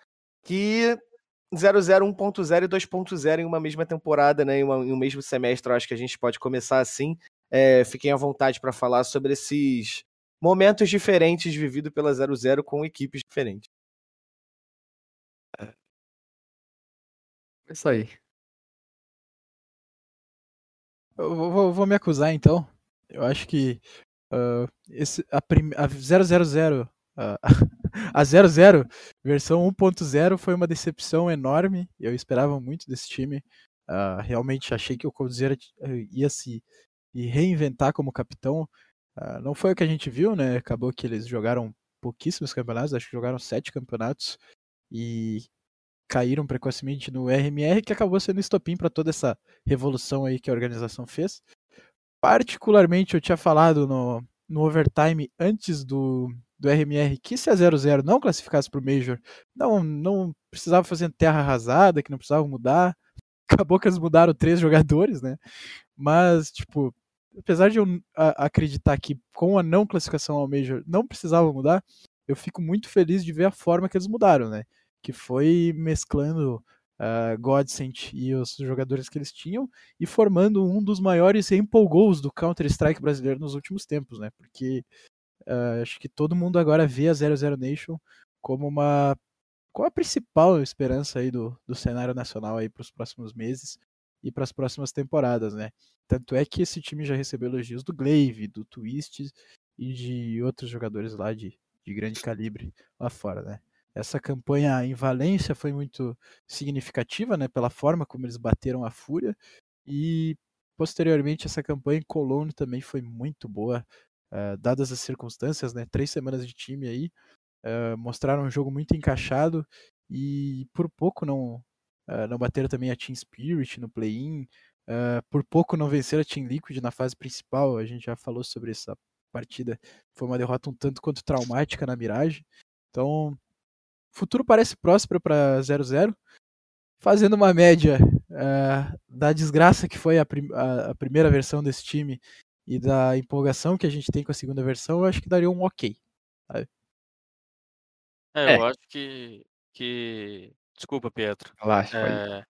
Que 0-0, 1.0 e 2.0 em uma mesma temporada, né? Em, uma, em um mesmo semestre, acho que a gente pode começar assim. É, fiquem à vontade para falar sobre esses momentos diferentes vividos pela 0-0 com equipes diferentes. É isso aí. Eu vou, vou, me acusar então. Eu acho que uh, esse, a, prim, a 000, uh, a 00 versão 1.0 foi uma decepção enorme. Eu esperava muito desse time. Uh, realmente achei que o Coldzera ia se reinventar como capitão. Uh, não foi o que a gente viu, né? Acabou que eles jogaram pouquíssimos campeonatos, acho que jogaram sete campeonatos e caíram precocemente no RMR, que acabou sendo estopim para toda essa revolução aí que a organização fez. Particularmente, eu tinha falado no, no overtime antes do, do RMR que se a 00 não classificasse para o Major, não, não precisava fazer terra arrasada, que não precisava mudar. Acabou que eles mudaram três jogadores, né? Mas, tipo, apesar de eu acreditar que com a não classificação ao Major não precisava mudar, eu fico muito feliz de ver a forma que eles mudaram, né? Que foi mesclando uh, Godsent e os jogadores que eles tinham e formando um dos maiores empolgous do Counter-Strike brasileiro nos últimos tempos, né? Porque uh, acho que todo mundo agora vê a 00 Nation como uma qual a principal esperança aí do, do cenário nacional aí para os próximos meses e para as próximas temporadas, né? Tanto é que esse time já recebeu elogios do Glaive, do Twist e de outros jogadores lá de, de grande calibre lá fora, né? Essa campanha em Valência foi muito significativa, né, pela forma como eles bateram a Fúria. E posteriormente essa campanha em Colônia também foi muito boa, uh, dadas as circunstâncias, né? Três semanas de time aí, uh, mostraram um jogo muito encaixado e por pouco não uh, não bateram também a Team Spirit no play-in, por pouco não venceram a Team Liquid na fase principal. A gente já falou sobre essa partida, foi uma derrota um tanto quanto traumática na Mirage. Então futuro parece próspero para 0-0. Fazendo uma média uh, da desgraça que foi a, prim a, a, primeira versão desse time e da empolgação que a gente tem com a segunda versão, eu acho que daria um ok. É, é, eu acho que, que. Desculpa, Pietro. Relaxa, é,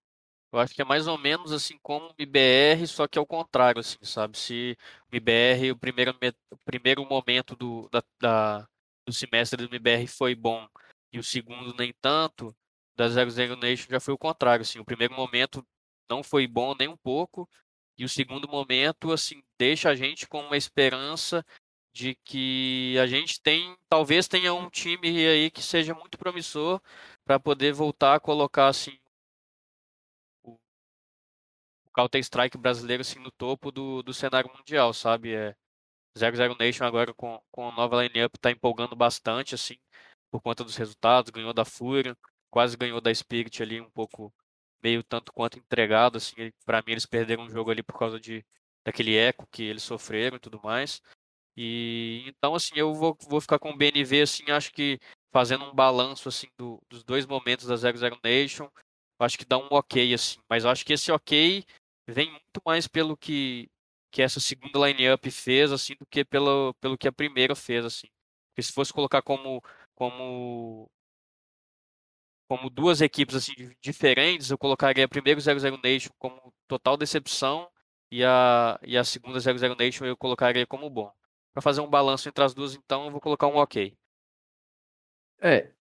eu acho que é mais ou menos assim como o IBR, só que ao contrário, assim, sabe? Se o IBR, o primeiro, o primeiro momento do, da, da, do semestre do IBR foi bom e o segundo nem tanto, da Zero Zero Nation já foi o contrário. Assim, o primeiro momento não foi bom nem um pouco, E o segundo momento, assim, deixa a gente com uma esperança de que a gente tem, talvez tenha um time aí que seja muito promissor para poder voltar a colocar assim o, o Counter Strike brasileiro assim no topo do, do cenário mundial, sabe? É 00 Nation agora com, com a nova lineup está empolgando bastante assim por conta dos resultados, ganhou da Fúria, quase ganhou da Spirit ali um pouco meio tanto quanto entregado assim, para mim eles perderam um jogo ali por causa de daquele eco que eles sofreram e tudo mais. E então assim, eu vou, vou ficar com o BNV assim, acho que fazendo um balanço assim do, dos dois momentos da 00 Nation, acho que dá um OK assim, mas acho que esse OK vem muito mais pelo que que essa segunda line-up fez assim do que pelo, pelo que a primeira fez assim. Porque se fosse colocar como como como duas equipes assim diferentes, eu colocaria a primeira 00 Nation como total decepção e a e a segunda 00 Nation eu colocaria como bom para fazer um balanço entre as duas, então eu vou colocar um ok. É.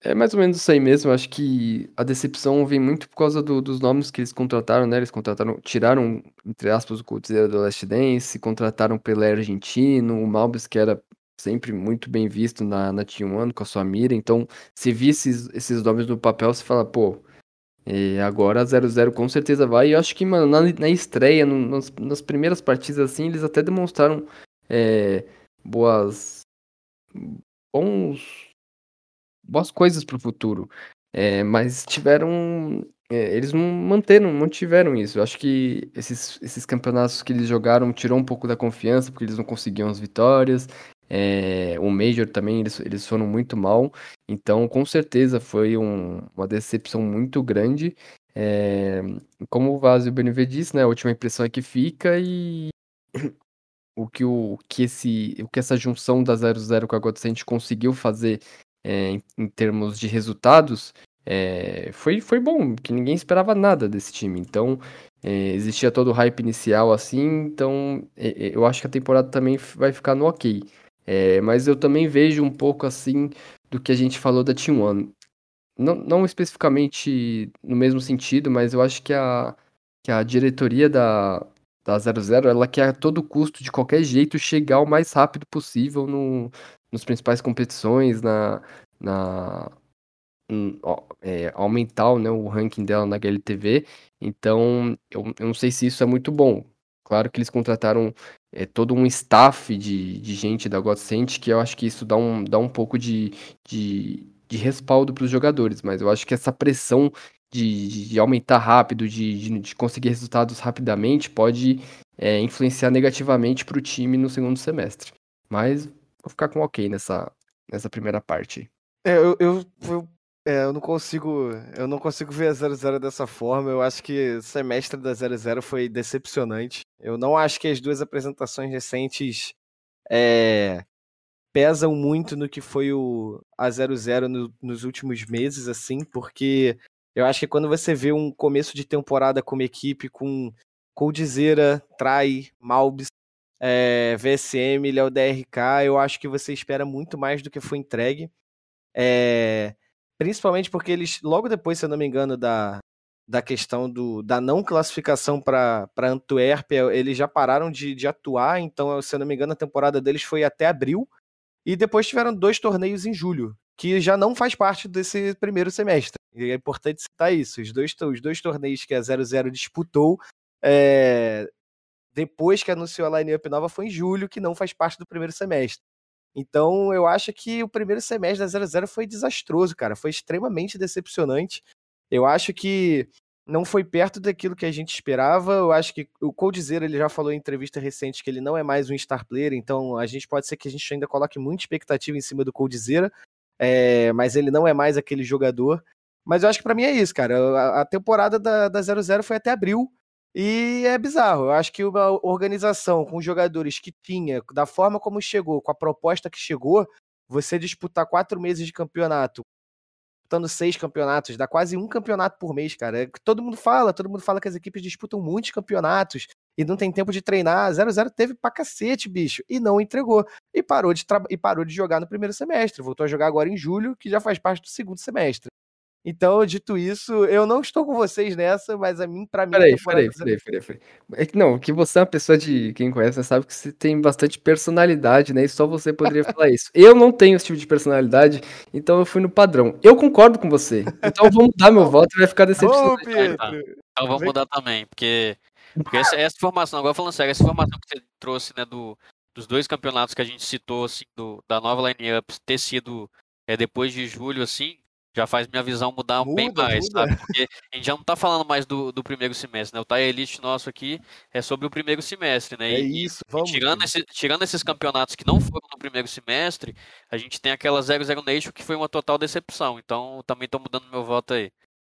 É mais ou menos isso aí mesmo. Acho que a decepção vem muito por causa do, dos nomes que eles contrataram, né? Eles contrataram, tiraram, entre aspas, o Coldzera do Last Dance, contrataram Pelé argentino, o Malbis, que era sempre muito bem visto na, na Team One com a sua mira. Então, se vir esses, esses nomes no papel, você fala, pô, e agora 0-0 com certeza vai. E eu acho que, mano, na, na estreia, no, nas, nas primeiras partidas assim, eles até demonstraram é, boas bons boas coisas para o futuro é, mas tiveram é, eles não manteram não tiveram isso eu acho que esses, esses campeonatos que eles jogaram tirou um pouco da confiança porque eles não conseguiam as vitórias é, o Major também eles, eles foram muito mal então com certeza foi um, uma decepção muito grande é, como o Vaz e o BNV disse, né, a última impressão é que fica e o que, o, que, esse, o que essa junção da 00 com a Godsend conseguiu fazer é, em, em, termos de resultados é, foi, foi bom, que ninguém esperava nada desse time. Então, é, existia todo o hype inicial assim, então eu acho que a temporada também vai ficar no ok. Mas eu também vejo um pouco assim do que a gente falou da Team One. Não, não especificamente no mesmo sentido, mas eu acho que a, que a diretoria da, da 00, ela quer a todo custo, de qualquer jeito, chegar o mais rápido possível no, nos principais competições, na, na um, é, aumentar né, o ranking dela na HLTV. Então, eu, eu não sei se isso é muito bom. Claro que eles contrataram é, todo um staff de, de gente da Godsent, que eu acho que isso dá um, dá um pouco de, de, de respaldo para os jogadores, mas eu acho que essa pressão de, de aumentar rápido, de, de, de, conseguir resultados rapidamente, pode é, influenciar negativamente para o time no segundo semestre. Mas vou ficar com ok nessa, nessa primeira parte. É, eu, eu, eu, é, eu, não consigo eu não consigo ver a 00 dessa forma. Eu acho que o semestre da 00 foi decepcionante. Eu não acho que as duas apresentações recentes é, pesam muito no que foi o a 00 no, nos últimos meses, assim, porque eu acho que quando você vê um começo de temporada como equipe com Coldzera, Trai, Malbis, é, VSM, Léo DRK, eu acho que você espera muito mais do que foi entregue. É, principalmente porque eles, logo depois, se eu não me engano, da, da questão do, da não classificação para Antuérpia, eles já pararam de, de atuar, então, se eu não me engano, a temporada deles foi até abril. E depois tiveram dois torneios em julho, que já não faz parte desse primeiro semestre. E é importante citar isso. Os dois, os dois torneios que a 00 disputou é, depois que anunciou a line-up nova foi em julho, que não faz parte do primeiro semestre. Então, eu acho que o primeiro semestre da 00 foi desastroso, cara. Foi extremamente decepcionante. Eu acho que não foi perto daquilo que a gente esperava. Eu acho que o Coldzera, ele já falou em entrevista recente que ele não é mais um star player, então a gente pode ser que a gente ainda coloque muita expectativa em cima do Coldzera, é, mas ele não é mais aquele jogador. Mas eu acho que para mim é isso, cara. A, a temporada da, da 00 foi até abril. E é bizarro. Eu acho que uma organização com jogadores que tinha, da forma como chegou, com a proposta que chegou, você disputar quatro meses de campeonato, disputando seis campeonatos, dá quase um campeonato por mês, cara. É todo mundo fala, todo mundo fala que as equipes disputam muitos campeonatos e não tem tempo de treinar. 0-0 teve pra cacete, bicho, e não entregou. E parou, de e parou de jogar no primeiro semestre. Voltou a jogar agora em julho, que já faz parte do segundo semestre. Então, dito isso, eu não estou com vocês nessa, mas a mim, pra mim, a Peraí, temporada peraí, peraí, peraí, peraí. É que não, que você é uma pessoa de quem conhece, né, sabe que você tem bastante personalidade, né? E só você poderia falar isso. Eu não tenho esse tipo de personalidade, então eu fui no padrão. Eu concordo com você. Então eu vou mudar meu voto e vai ficar Ô, decepcionado. Pedro! Então vamos Vem- mudar também, porque, porque essa, essa informação, agora falando sério, essa informação que você trouxe, né, do, dos dois campeonatos que a gente citou, assim, do, da nova line-up ter sido é, depois de julho, assim, já faz minha visão mudar bem Muda, mais, muda. sabe? Porque a gente já não tá falando mais do, do primeiro semestre, né? O Tie Elite nosso aqui é sobre o primeiro semestre, né? É E- isso, e vamos. tirando, esse- tirando esses campeonatos que não foram no primeiro semestre, a gente tem aquela 00 Nation que foi uma total decepção. Então também tô mudando meu voto aí.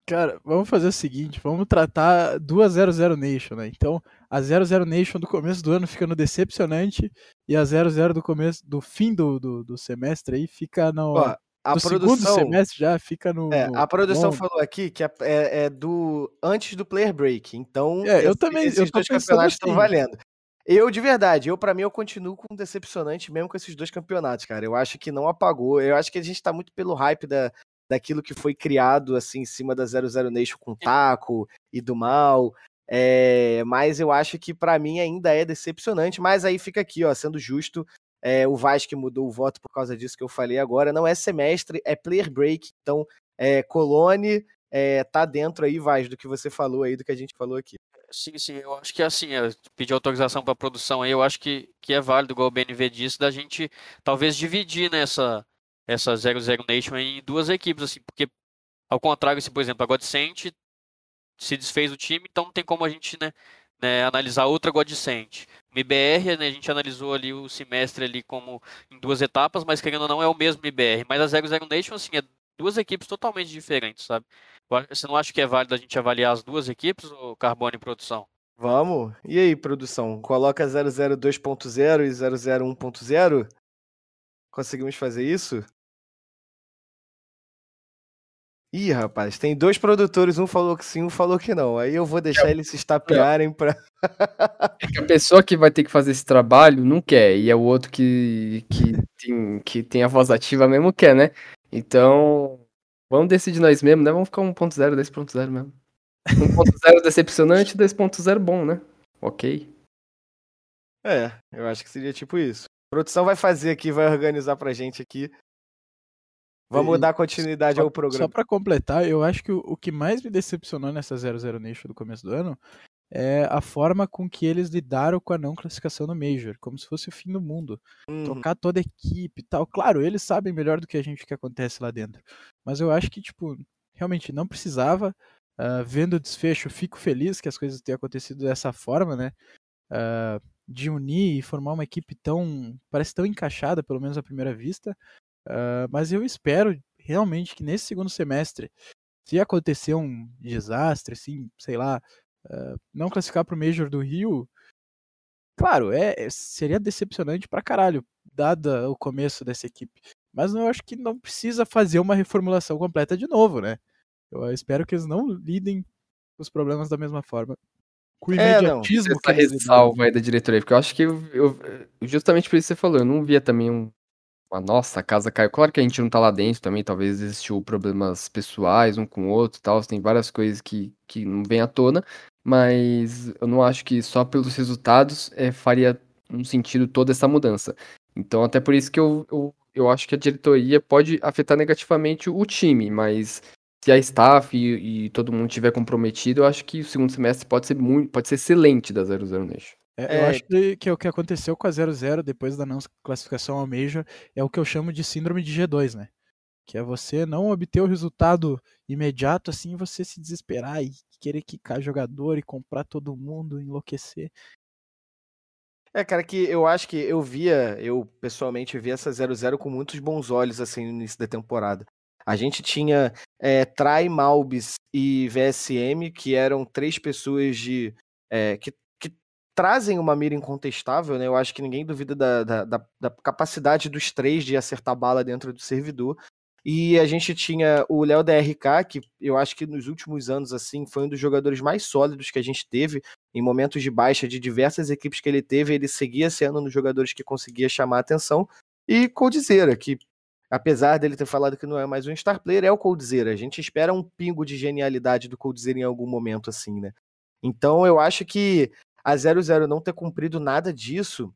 Cara, vamos fazer o seguinte, vamos tratar duas 00 Nation, né? Então, a 00 Nation do começo do ano fica no decepcionante e a 00 do começo do fim do, do, do semestre aí fica no Ó, a do segundo produção, semestre já fica no, é, a produção falou aqui que é, é- é do antes do player break. Então, É, eu esse- também- esses eu dois campeonatos estão assim. valendo. Eu, de verdade, eu para mim eu continuo com decepcionante mesmo com esses dois campeonatos, cara. Eu acho que não apagou. Eu acho que a gente tá muito pelo hype da, daquilo que foi criado assim em cima da 00 Nation com o Taco e do Mal. É, mas eu acho que pra mim ainda é decepcionante. Mas aí fica aqui, ó, sendo justo, é, o Vasco mudou o voto por causa disso que eu falei agora. Não é semestre, é player break. Então, é, Colone é, tá dentro aí, Vaz, do que você falou aí, do que a gente falou aqui. Sim, sim, eu acho que é assim, pedir autorização para produção aí, eu acho que, que é válido, igual o BNV disse, da gente talvez dividir nessa essa 00 Nation em duas equipes, assim, porque ao contrário, se por exemplo a Godsent se desfez o time, então não tem como a gente, né, né, analisar outra Godsent. O MBR, né, a gente analisou ali o semestre ali como em duas etapas, mas querendo ou não é o mesmo MBR, mas a 00 Nation, assim, é duas equipes totalmente diferentes, sabe? Você não acha que é válido a gente avaliar as duas equipes, ou Carbone e Produção? Vamos? E aí, produção? Coloca 00 2.0 e 00 1.0? Conseguimos fazer isso? Ih, rapaz, tem dois produtores, um falou que sim, um falou que não. Aí eu vou deixar eles se estapearem pra. É que a pessoa que vai ter que fazer esse trabalho não quer, e é o outro que, que, tem, que tem a voz ativa mesmo quer, né? Então, vamos decidir nós mesmos, né? Vamos ficar 1.0, 2.0 mesmo. 1.0 decepcionante, 2.0 bom, né? Ok. É, eu acho que seria tipo isso. A produção vai fazer aqui, vai organizar pra gente aqui. Vamos E dar continuidade Só, ao só programa. pra completar, eu acho que o, o que mais me decepcionou nessa 00 Nation do começo do ano é a forma com que eles lidaram com a não classificação no Major, como se fosse o fim do mundo. Uhum. Trocar toda a equipe e tal. Claro, eles sabem melhor do que a gente o que acontece lá dentro. Mas eu acho que, tipo, realmente não precisava. Ah, vendo o desfecho, fico feliz que as coisas tenham acontecido dessa forma, né? Ah, de unir e formar uma equipe tão. parece tão encaixada, pelo menos à primeira vista. Ah, mas eu espero realmente que nesse segundo semestre, se acontecer um desastre, assim, sei lá, ah, não classificar pro Major do Rio, claro, é, é- seria decepcionante pra caralho, dada o começo dessa equipe. Mas eu acho que não precisa fazer uma reformulação completa de novo, né? Eu espero que eles não lidem com os problemas da mesma forma. Com o É, não. imediatismo que Essa ressalva aí da diretoria, porque eu acho que eu, eu- justamente por isso que você falou, eu não via também um, uma nossa, a casa caiu. Claro que a gente não tá lá dentro também, talvez existiu problemas pessoais um com o outro e tal, tem várias coisas que, que não vêm à tona, mas eu não acho que só pelos resultados eh, faria um sentido toda essa mudança. Então, até por isso que eu, eu, eu acho que a diretoria pode afetar negativamente o time, mas se a staff e, e todo mundo estiver comprometido, eu acho que o segundo semestre pode ser muito, pode ser excelente da 00 Nation. É, eu É. acho que, que o que aconteceu com a 00 depois da não classificação ao Major é o que eu chamo de síndrome de G2, né? Que é você não obter o resultado imediato, assim, você se desesperar e querer quicar jogador e comprar todo mundo, enlouquecer. É, cara, que eu acho que eu via, eu pessoalmente via essa 0-0 com muitos bons olhos, assim, no início da temporada. A gente tinha é, Trai, Malbis e VSM, que eram três pessoas de é, que trazem uma mira incontestável, né? Eu acho que ninguém duvida da, da, da- da capacidade dos três de acertar bala dentro do servidor. E a gente tinha o Léo da RK, que eu acho que nos últimos anos, assim, foi um dos jogadores mais sólidos que a gente teve em momentos de baixa de diversas equipes que ele teve, ele seguia sendo um dos jogadores que conseguia chamar a atenção. E Coldzera, que apesar dele ter falado que não é mais um star player, é o Coldzera. A gente espera um pingo de genialidade do Coldzera em algum momento assim, né? Então eu acho que a 00 não ter cumprido nada disso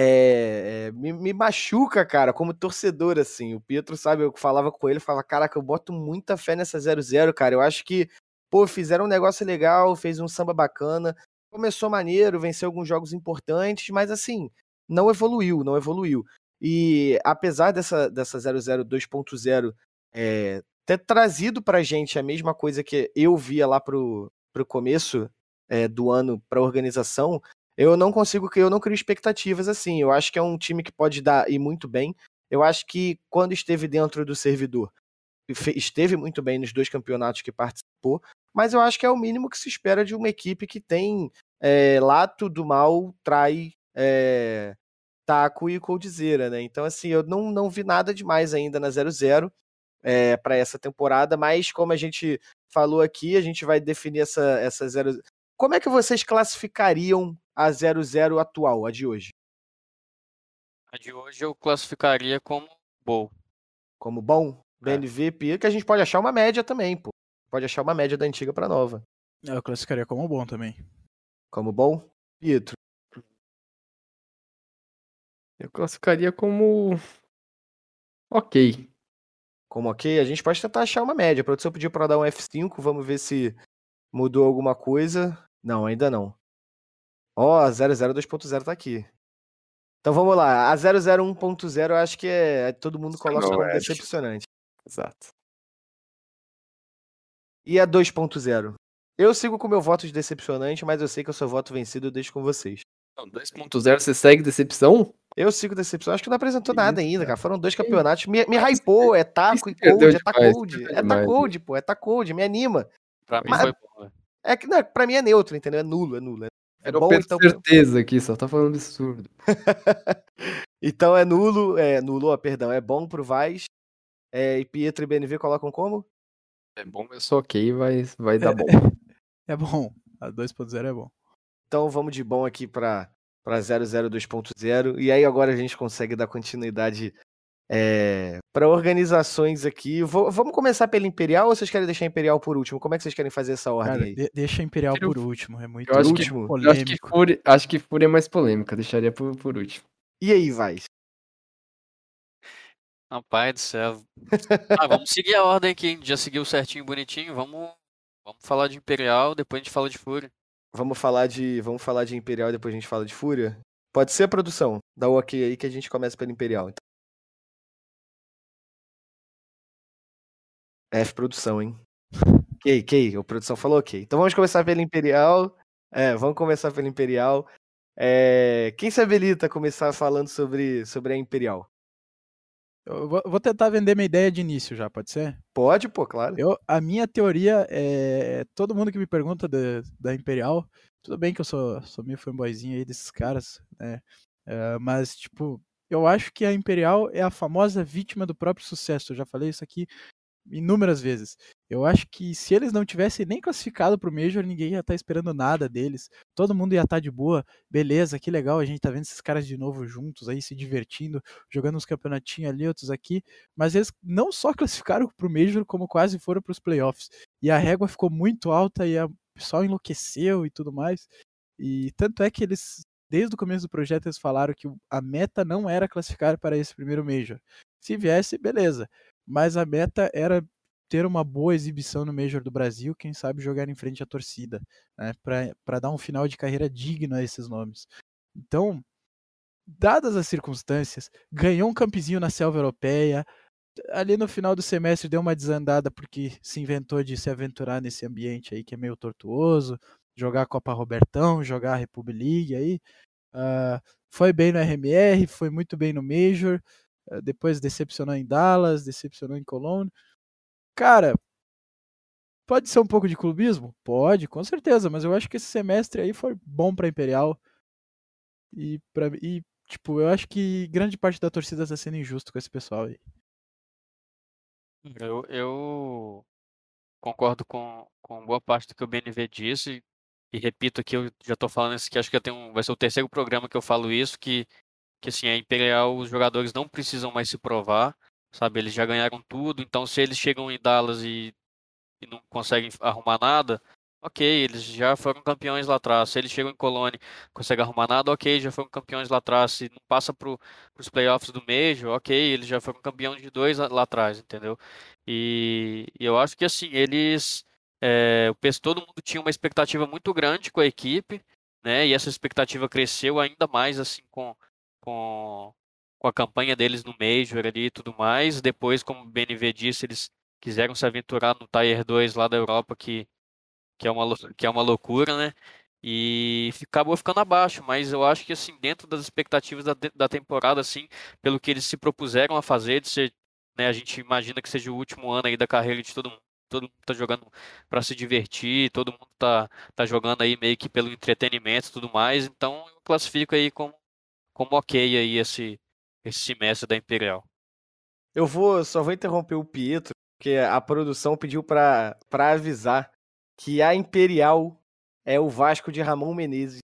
é, é, me, me, machuca, cara, como torcedor, assim. O Pietro, sabe, eu falava com ele, falava, caraca, eu boto muita fé nessa 00, cara. Eu acho que, pô, fizeram um negócio legal, fez um samba bacana, começou maneiro, venceu alguns jogos importantes, mas assim, não evoluiu, não evoluiu. E apesar dessa, dessa 00 2.0 é, ter trazido pra gente a mesma coisa que eu via lá pro, pro começo é, do ano pra organização, eu não consigo, eu não crio expectativas assim. Eu acho que é um time que pode dar e muito bem. Eu acho que quando esteve dentro do servidor, esteve muito bem nos dois campeonatos que participou, mas eu acho que é o mínimo que se espera de uma equipe que tem é, Lato do Mal, Trai, é, Taco e Coldzera, né? Então, assim, eu não, não vi nada demais ainda na 00 é, para essa temporada, mas como a gente falou aqui, a gente vai definir essa, essa 0. Como é que vocês classificariam a 00 atual, a de hoje? A de hoje eu classificaria como bom. Como bom? BNV, é. que a gente pode achar uma média também, pô. Pode achar uma média da antiga para nova. Eu classificaria como bom também. Como bom? Pietro. Eu classificaria como ok. Como ok? A gente pode tentar achar uma média. A produção pediu para dar um F5, vamos ver se mudou alguma coisa. Não, ainda não. Ó, oh, 002.0 tá aqui. Então vamos lá. A 001.0 eu acho que é, todo mundo coloca como decepcionante. Exato. E a 2.0? Eu sigo com meu voto de decepcionante, mas eu sei que eu sou voto vencido, eu deixo com vocês. 2.0 você segue decepção? Eu sigo decepção. Acho que não apresentou Isso, nada ainda, cara. Foram dois campeonatos. Me, me hypou, é taco e cold, é tacold. É tacold, pô, é tacold, me anima. Pra mim mas, foi bom, né? É que, não, pra mim é neutro, entendeu? É nulo, é nulo. É era bom, então... certeza aqui, só tá falando absurdo. então é nulo, é nulo, ó, perdão, é bom pro Vaz. É, e Pietro e BNV colocam como? É bom, eu sou ok, vai, vai dar bom. É bom, a 2.0 é bom. Então vamos de bom aqui para para 002.0 e aí agora a gente consegue dar continuidade é, para organizações aqui. Vou, vamos começar pela Imperial ou vocês querem deixar a Imperial por último? Como é que vocês querem fazer essa ordem Cara, aí? De, deixa a Imperial por último, é muito eu acho último. Que, eu acho que, Fúria, acho que Fúria é mais polêmica, deixaria por, por último. E aí, vai? Rapaz do céu. Ah, vamos seguir a ordem aqui, hein? Já seguiu certinho, bonitinho. Vamos, vamos falar de Imperial, depois a gente fala de Fúria. Vamos falar de, vamos falar de Imperial e depois a gente fala de Fúria? Pode ser a produção. Dá o ok aí que a gente começa pelo Imperial. Então. F produção, hein? Ok, ok. A produção falou ok. Então vamos começar pelo Imperial. É, vamos começar pelo Imperial. É, quem se habilita a começar falando sobre, sobre a Imperial? Eu vou tentar vender minha ideia de início já, pode ser? Pode, pô, claro. Eu, a minha teoria é. Todo mundo que me pergunta de, da Imperial, tudo bem que eu sou, sou meio fanboyzinho aí desses caras, né? É, mas, tipo, eu acho que a Imperial é a famosa vítima do próprio sucesso. Eu já falei isso aqui inúmeras vezes. Eu acho que se eles não tivessem nem classificado pro Major, ninguém ia estar tá esperando nada deles. Todo mundo ia estar tá de boa. Beleza, que legal, a gente tá vendo esses caras de novo juntos aí, se divertindo, jogando uns campeonatinhos ali, outros aqui. Mas eles não só classificaram pro Major, como quase foram pros playoffs. E a régua ficou muito alta e o pessoal enlouqueceu e tudo mais. E tanto é que eles, desde o começo do projeto, eles falaram que a meta não era classificar para esse primeiro Major. Se viesse, beleza mas a meta era ter uma boa exibição no Major do Brasil, quem sabe jogar em frente à torcida, né, para dar um final de carreira digno a esses nomes. Então, dadas as circunstâncias, ganhou um campezinho na selva europeia, ali no final do semestre deu uma desandada porque se inventou de se aventurar nesse ambiente aí que é meio tortuoso, jogar a Copa Robertão, jogar a Republic League aí, uh, foi bem no RMR, foi muito bem no Major, depois decepcionou em Dallas, decepcionou em Cologne. Cara, pode ser um pouco de clubismo? Pode, com certeza, mas eu acho que esse semestre aí foi bom para Imperial. E, pra, e, tipo, eu acho que grande parte da torcida tá sendo injusto com esse pessoal aí. Eu, eu concordo com, com boa parte do que o BNV disse. E repito aqui, eu já tô falando isso que acho que eu tenho, vai ser o terceiro programa que eu falo isso, que que assim, a Imperial, os jogadores não precisam mais se provar. sabe? Eles já ganharam tudo, então se eles chegam em Dallas e, e não conseguem arrumar nada, ok, eles já foram campeões lá atrás. Se eles chegam em Colônia conseguem arrumar nada, ok, já foram campeões lá atrás. Se não passa para os playoffs do Major, ok, eles já foram campeões de dois lá atrás, entendeu? E, e eu acho que assim, eles. É, todo mundo tinha uma expectativa muito grande com a equipe, né? E essa expectativa cresceu ainda mais assim com, com, com a campanha deles no Major ali e tudo mais. Depois, como o BNV disse, eles quiseram se aventurar no Tier 2 lá da Europa, que, que, é, uma, que é uma loucura, né? E acabou ficando abaixo, mas eu acho que assim, dentro das expectativas da, da temporada, assim, pelo que eles se propuseram a fazer, de ser, né, a gente imagina que seja o último ano aí da carreira de todo mundo todo mundo tá jogando para se divertir, todo mundo tá, tá jogando aí meio que pelo entretenimento e tudo mais, então eu classifico aí como, como ok aí esse, esse semestre da Imperial. Eu vou, só vou interromper o Pietro, porque a produção pediu para avisar que a Imperial é o Vasco de Ramon Menezes,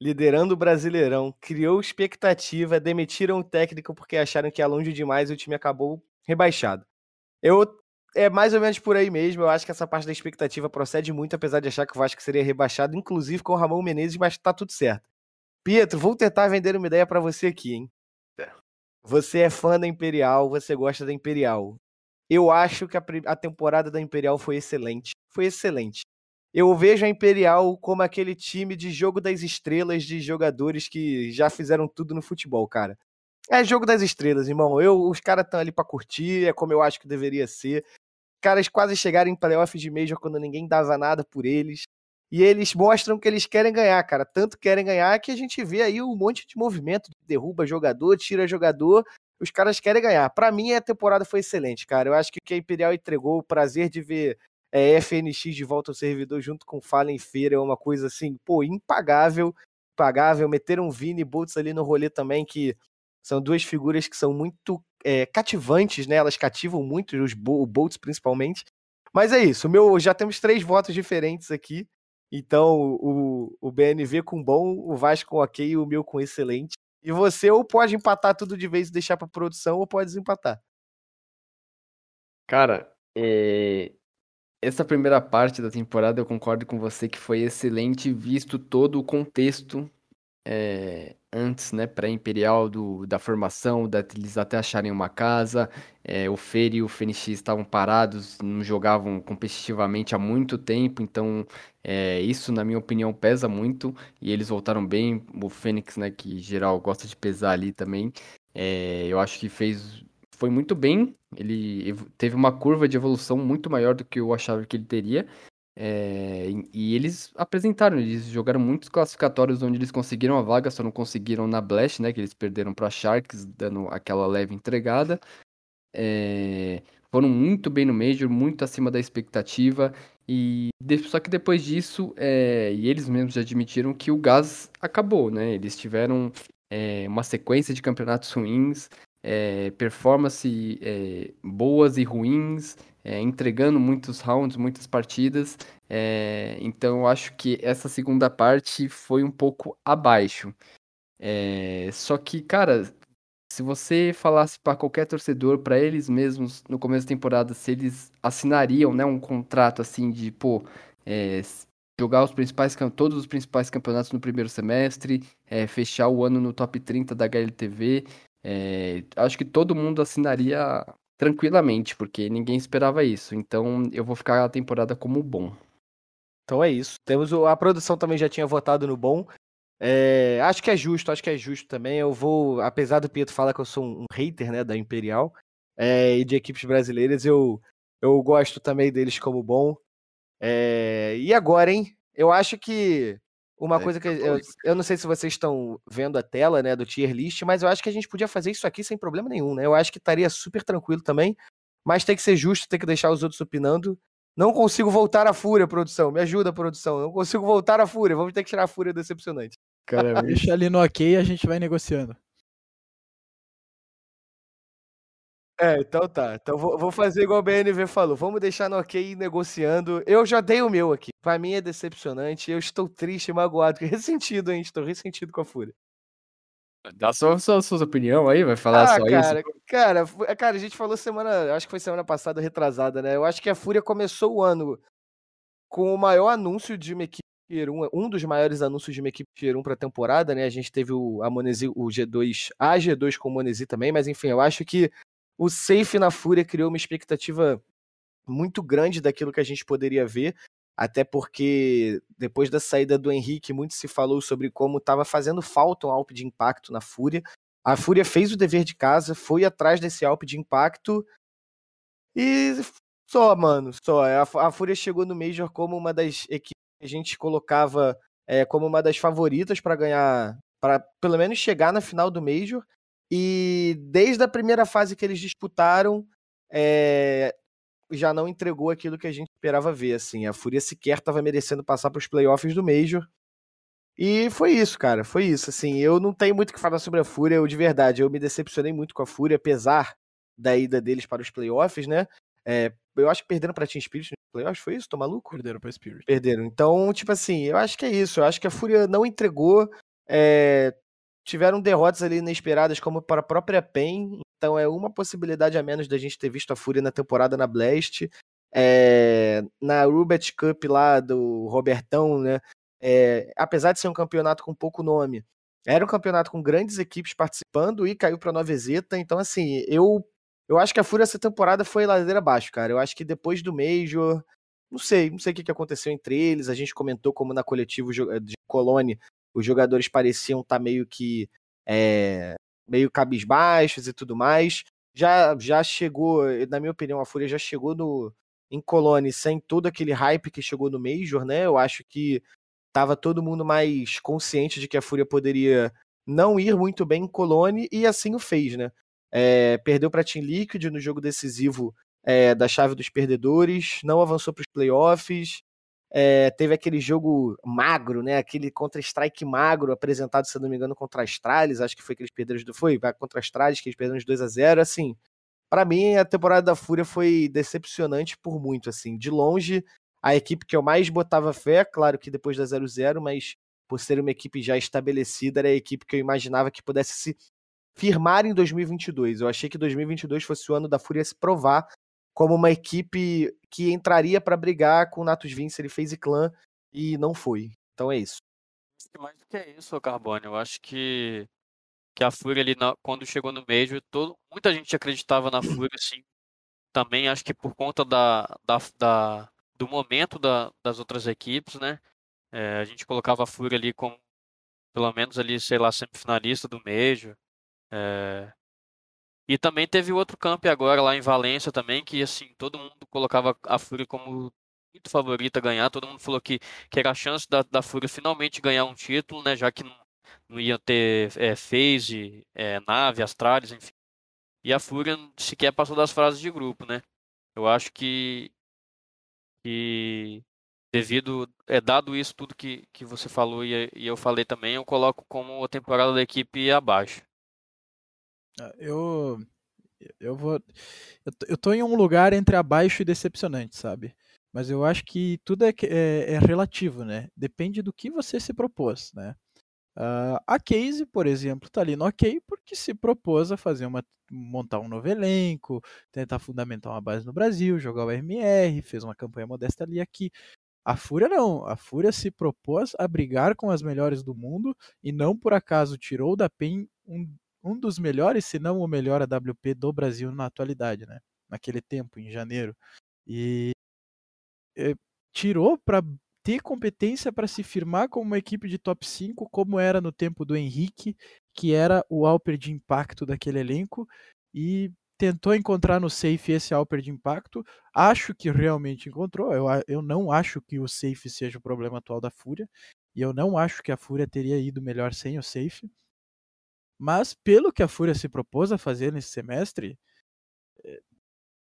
liderando o Brasileirão, criou expectativa, demitiram o técnico porque acharam que ia longe demais e o time acabou rebaixado. Eu é mais ou menos por aí mesmo. Eu acho que essa parte da expectativa procede muito, apesar de achar que o Vasco seria rebaixado, inclusive com o Ramon Menezes, mas tá tudo certo. Pietro, vou tentar vender uma ideia para você aqui, hein? Você é fã da Imperial, você gosta da Imperial. Eu acho que a, a temporada da Imperial foi excelente. Foi excelente. Eu vejo a Imperial como aquele time de jogo das estrelas de jogadores que já fizeram tudo no futebol, cara. É jogo das estrelas, irmão. Eu, os caras estão ali para curtir, é como eu acho que deveria ser. Caras quase chegaram em playoff de Major quando ninguém dava nada por eles. E eles mostram que eles querem ganhar, cara. Tanto querem ganhar que a gente vê aí um monte de movimento, derruba jogador, tira jogador. Os caras querem ganhar. Para mim, a temporada foi excelente, cara. Eu acho que a Imperial entregou, o prazer de ver é, FNX de volta ao servidor junto com Fallen Feira é uma coisa assim, pô, impagável. Impagável. Meteram Vini Boltz ali no rolê também, que são duas figuras que são muito é, cativantes, né? Elas cativam muito, os o Boltz principalmente. Mas é isso, meu, já temos três votos diferentes aqui. Então, o, o BNV com bom, o Vasco com ok e o meu com excelente. E você ou pode empatar tudo de vez e deixar para produção, ou pode desempatar. Cara, é... essa primeira parte da temporada eu concordo com você que foi excelente, visto todo o contexto é, antes, né, pré-imperial da formação, da, eles até acharem uma casa. É, o Fer e o Fenix estavam parados, não jogavam competitivamente há muito tempo, então é, isso, na minha opinião, pesa muito. E eles voltaram bem. O Fênix, né, que geral gosta de pesar ali também, é, eu acho que fez. Foi muito bem, ele teve uma curva de evolução muito maior do que eu achava que ele teria. É, e eles apresentaram, eles jogaram muitos classificatórios onde eles conseguiram a vaga, só não conseguiram na Blast, né? Que eles perderam para Sharks, dando aquela leve entregada. É, foram muito bem no Major, muito acima da expectativa. E só que depois disso, é, e eles mesmos já admitiram que o gás acabou, né? Eles tiveram é, uma sequência de campeonatos ruins, é, performance é, boas e ruins, é, entregando muitos rounds, muitas partidas. É, então eu acho que essa segunda parte foi um pouco abaixo. É, só que, cara, se você falasse para qualquer torcedor, para eles mesmos, no começo da temporada, se eles assinariam né, um contrato assim de, pô, é, jogar os principais, todos os principais campeonatos no primeiro semestre, é, fechar o ano no top 30 da HLTV, é, acho que todo mundo assinaria tranquilamente, porque ninguém esperava isso. Então eu vou ficar a temporada como bom. Então é isso. Temos o, a produção também já tinha votado no bom. É, acho que é justo, acho que é justo também. Eu vou, apesar do Pietro falar que eu sou um, hater, né, da Imperial é, e de equipes brasileiras, eu, eu gosto também deles como bom. É, e agora, hein? Eu acho que uma é, coisa que eu, eu, não sei se vocês estão vendo a tela, né, do tier list, mas eu acho que a gente podia fazer isso aqui sem problema nenhum, né? Eu acho que estaria super tranquilo também, mas tem que ser justo, tem que deixar os outros opinando. Não consigo voltar à fúria, produção. Me ajuda, produção. Não consigo voltar à fúria. Vamos ter que tirar a fúria decepcionante. Cara, deixa ali no ok e a gente vai negociando. É, então tá. Então vou, vou fazer igual o BNV falou. Vamos deixar no ok negociando. Eu já dei o meu aqui. Pra mim é decepcionante. Eu estou triste, magoado, ressentido, hein? Estou ressentido com a Fúria. Dá só sua, sua opinião aí, vai falar Ah, só cara, isso? cara, é, cara, a gente falou semana, acho que foi semana passada, retrasada, né? Eu acho que a Fúria começou o ano com o maior anúncio de uma equipe Tier 1, um dos maiores anúncios de uma equipe Tier 1 para a temporada, né? A gente teve o, a Monesi, o G2, a G2 com o Monesi também, mas enfim, eu acho que o Safe na Fúria criou uma expectativa muito grande daquilo que a gente poderia ver, até porque depois da saída do Henrique, muito se falou sobre como estava fazendo falta um Alp de impacto na Fúria. A Fúria fez o dever de casa, foi atrás desse Alp de impacto e só, mano, só. A, a Fúria chegou no Major como uma das equipes que a gente colocava é, como uma das favoritas para ganhar, para pelo menos chegar na final do Major. E desde a primeira fase que eles disputaram, é, já não entregou aquilo que a gente esperava ver. Assim, a Fúria sequer estava merecendo passar para os playoffs do Major. E foi isso, cara. Foi isso. Assim, eu não tenho muito o que falar sobre a Fúria. Eu de verdade, eu me decepcionei muito com a Fúria, apesar da ida deles para os playoffs, né? É, eu acho que perderam para Team Spirit nos playoffs, foi isso? Tô maluco? Perderam pra Spirit. Perderam. Então, tipo assim, eu acho que é isso. Eu acho que a Fúria não entregou. é, tiveram derrotas ali inesperadas, como para a própria PEN. Então, é uma possibilidade a menos da gente ter visto a Fúria na temporada na Blast. É, na Rubet Cup lá do Robertão, né? é, apesar de ser um campeonato com pouco nome, era um campeonato com grandes equipes participando e caiu para Nova Zeta. Então, assim, eu eu acho que a Fúria essa temporada foi ladeira abaixo, cara. Eu acho que depois do Major, não sei, não sei o que que aconteceu entre eles. A gente comentou como na coletiva de Colônia os jogadores pareciam estar meio que é, meio cabisbaixos e tudo mais. Já já chegou, na minha opinião, a Fúria já chegou no em Colônia sem todo aquele hype que chegou no Major, né? Eu acho que tava todo mundo mais consciente de que a Fúria poderia não ir muito bem em Colônia e assim o fez, né? É, perdeu para Team Liquid no jogo decisivo é, da chave dos perdedores, não avançou para os playoffs, é, teve aquele jogo magro, né? Aquele contra-strike magro apresentado, se não me engano, contra Astralis, acho que foi que eles perderam, foi contra a Astralis, que eles perderam de 2 a 0 assim. Para mim, a temporada da Fúria foi decepcionante por muito, assim. De longe, a equipe que eu mais botava fé, claro que depois da 0-0, mas por ser uma equipe já estabelecida, era a equipe que eu imaginava que pudesse se firmar em 2022. Eu achei que 2022 fosse o ano da Fúria se provar como uma equipe que entraria para brigar com o Natus Vince, ele fez clã e não foi. Então é isso. Mais do que é isso, Carbone. Eu acho que, que a Fúria ali, quando chegou no Major, todo, muita gente acreditava na Fúria, assim. Também acho que por conta da, da, da do momento da, das outras equipes, né? É, a gente colocava a Fúria ali como, pelo menos ali, sei lá, semifinalista do Major. É... E também teve outro camp agora lá em Valência também, que assim, todo mundo colocava a Fúria como muito favorita a ganhar, todo mundo falou que, que era a chance da, da Fúria finalmente ganhar um título, né, já que não, não ia ter é, phase, é, nave, Astralis, enfim. E a Fúria sequer passou das frases de grupo, né. Eu acho que, que devido, é dado isso tudo que, que você falou e, e eu falei também, eu coloco como a temporada da equipe abaixo. Eu. Eu vou. Eu tô, em um lugar entre abaixo e decepcionante, sabe? Mas eu acho que tudo é, é, é relativo, né? Depende do que você se propôs, né? Uh, a Case, por exemplo, tá ali no ok porque se propôs a fazer uma montar um novo elenco, tentar fundamentar uma base no Brasil, jogar o RMR, fez uma campanha modesta ali aqui. A Fúria não, a Fúria se propôs a brigar com as melhores do mundo e não por acaso tirou da PEN um, um dos melhores, se não o melhor AWP do Brasil na atualidade, né? Naquele tempo, em janeiro. E, e tirou para ter competência para se firmar como uma equipe de top 5, como era no tempo do Henrique, que era o Alper de impacto daquele elenco, e tentou encontrar no Safe esse Alper de impacto. Acho que realmente encontrou. Eu, eu não acho que o Safe seja o problema atual da Fúria, e eu não acho que a Fúria teria ido melhor sem o Safe. Mas pelo que a Fúria se propôs a fazer nesse semestre,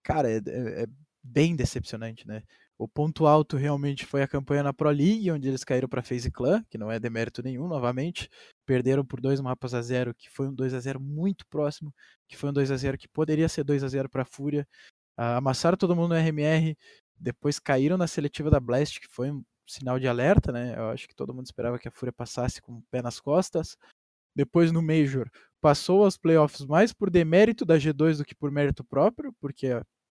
cara, é, é, é bem decepcionante, né? O ponto alto realmente foi a campanha na Pro League, onde eles caíram para FaZe Clan, que não é demérito nenhum, novamente. Perderam por dois mapas a zero, que foi um 2 a 0 muito próximo, que foi um 2 a 0 que poderia ser 2 a 0 para a Fúria. Uh, amassaram todo mundo no RMR, depois caíram na seletiva da Blast, que foi um sinal de alerta, né? Eu acho que todo mundo esperava que a Fúria passasse com o pé nas costas. Depois no Major passou aos playoffs mais por demérito da G2 do que por mérito próprio, porque,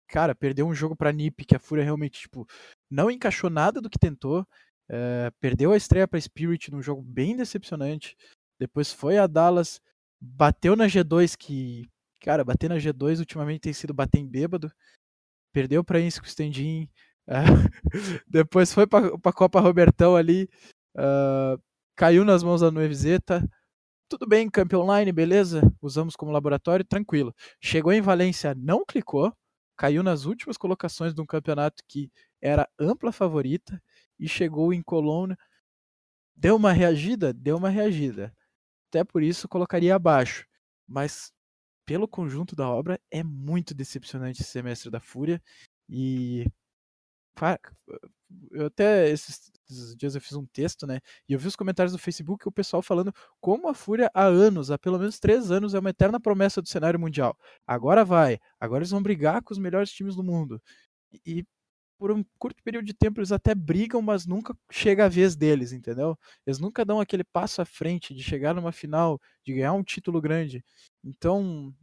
cara, perdeu um jogo pra NiP que a Fúria realmente, tipo, não encaixou nada do que tentou, é, perdeu a estreia pra Spirit num jogo bem decepcionante, depois foi a Dallas, bateu na G2 que, cara, bater na G2 ultimamente tem sido bater em bêbado, perdeu pra Innsco Stendin, é, depois foi pra, pra Copa Robertão ali, uh, caiu nas mãos da Nueviseta, tudo bem, campeão online, beleza? Usamos como laboratório, tranquilo. Chegou em Valência, não clicou, caiu nas últimas colocações de um campeonato que era ampla favorita e chegou em Colônia. Deu uma reagida? Deu uma reagida. Até por isso colocaria abaixo. Mas pelo conjunto da obra é muito decepcionante esse semestre da Fúria e eu até esses, dias eu fiz um texto, né? E eu vi os comentários do Facebook o pessoal falando como a Fúria há anos, há pelo menos três anos, é uma eterna promessa do cenário mundial. Agora vai, agora eles vão brigar com os melhores times do mundo. E por um curto período de tempo eles até brigam, mas nunca chega a vez deles, entendeu? Eles nunca dão aquele passo à frente de chegar numa final, de ganhar um título grande. Então,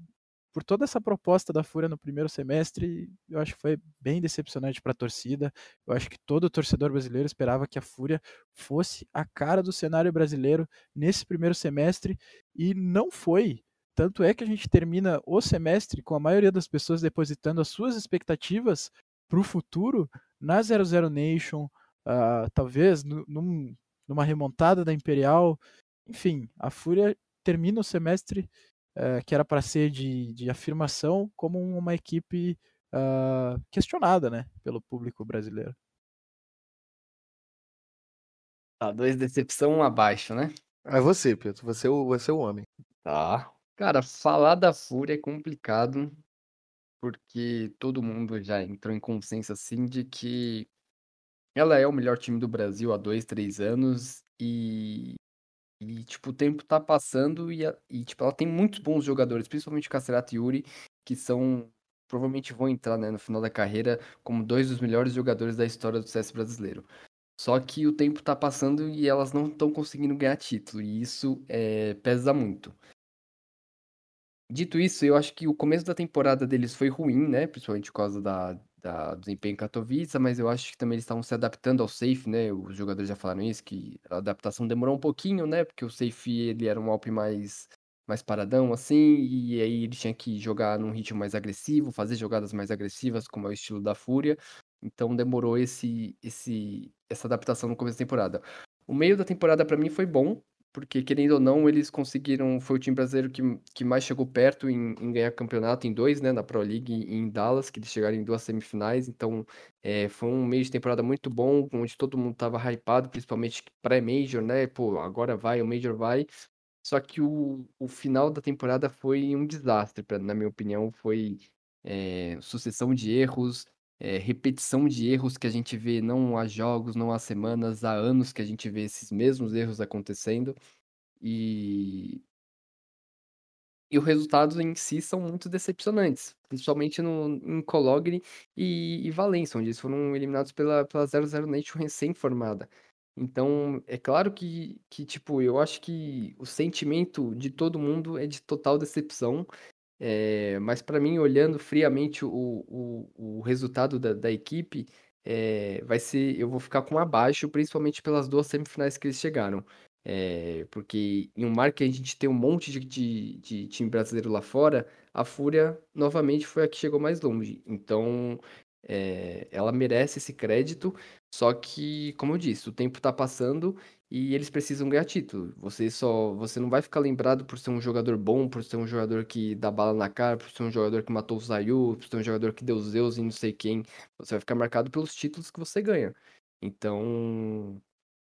por toda essa proposta da Fúria no primeiro semestre, eu acho que foi bem decepcionante para a torcida. Eu acho que todo torcedor brasileiro esperava que a Fúria fosse a cara do cenário brasileiro nesse primeiro semestre e não foi. Tanto é que a gente termina o semestre com a maioria das pessoas depositando as suas expectativas para o futuro na 00 Nation, uh, talvez num, numa remontada da Imperial. Enfim, a Fúria termina o semestre uh, que era para ser de, de afirmação como uma equipe uh, questionada né, pelo público brasileiro. Tá, dois decepção abaixo, né? É você, Pedro. Você é o, você é o homem. Tá. Cara, falar da Fúria é complicado, porque todo mundo já entrou em consenso assim de que ela é o melhor time do Brasil há dois, três anos e e, tipo, o tempo tá passando e, e tipo, ela tem muitos bons jogadores, principalmente Cacerato e Yuri, que são. Provavelmente vão entrar, né, no final da carreira como dois dos melhores jogadores da história do CS brasileiro. Só que o tempo tá passando e elas não estão conseguindo ganhar título, e isso é, pesa muito. Dito isso, eu acho que o começo da temporada deles foi ruim, né? Principalmente por causa da, da, do desempenho em Katowice, mas eu acho que também eles estavam se adaptando ao safe, né? Os jogadores já falaram isso, que a adaptação demorou um pouquinho, né? Porque o safe ele era um Alp mais, mais paradão, assim, e aí ele tinha que jogar num ritmo mais agressivo, fazer jogadas mais agressivas, como é o estilo da Fúria. Então demorou esse, esse, essa adaptação no começo da temporada. O meio da temporada para mim foi bom, porque querendo ou não, eles conseguiram. Foi o time brasileiro que, que mais chegou perto em, em ganhar campeonato em dois, né? Na Pro League e em Dallas, que eles chegaram em duas semifinais. Então, é, foi um meio de temporada muito bom, onde todo mundo tava hypado, principalmente pré-Major, né? Pô, agora vai, o Major vai. Só que o, o final da temporada foi um desastre, pra, na minha opinião. Foi é, sucessão de erros, é, repetição de erros que a gente vê não há jogos, não há semanas, há anos que a gente vê esses mesmos erros acontecendo. E, e os resultados em si são muito decepcionantes, principalmente no, em Cologne e, e Valência, onde eles foram eliminados pela, pela 00 Nation recém-formada. Então, é claro que, que, tipo, eu acho que o sentimento de todo mundo é de total decepção. É, mas para mim, olhando friamente o, o, o resultado da, da equipe, é, vai ser. Eu vou ficar com abaixo, principalmente pelas duas semifinais que eles chegaram. É, porque em um mar que a gente tem um monte de, de, de, time brasileiro lá fora, a Fúria novamente foi a que chegou mais longe. Então é, ela merece esse crédito. Só que, como eu disse, o tempo tá passando e eles precisam ganhar título. Você só, você não vai ficar lembrado por ser um jogador bom, por ser um jogador que dá bala na cara, por ser um jogador que matou o Zayu, por ser um jogador que deu Zeus e não sei quem. Você vai ficar marcado pelos títulos que você ganha. Então,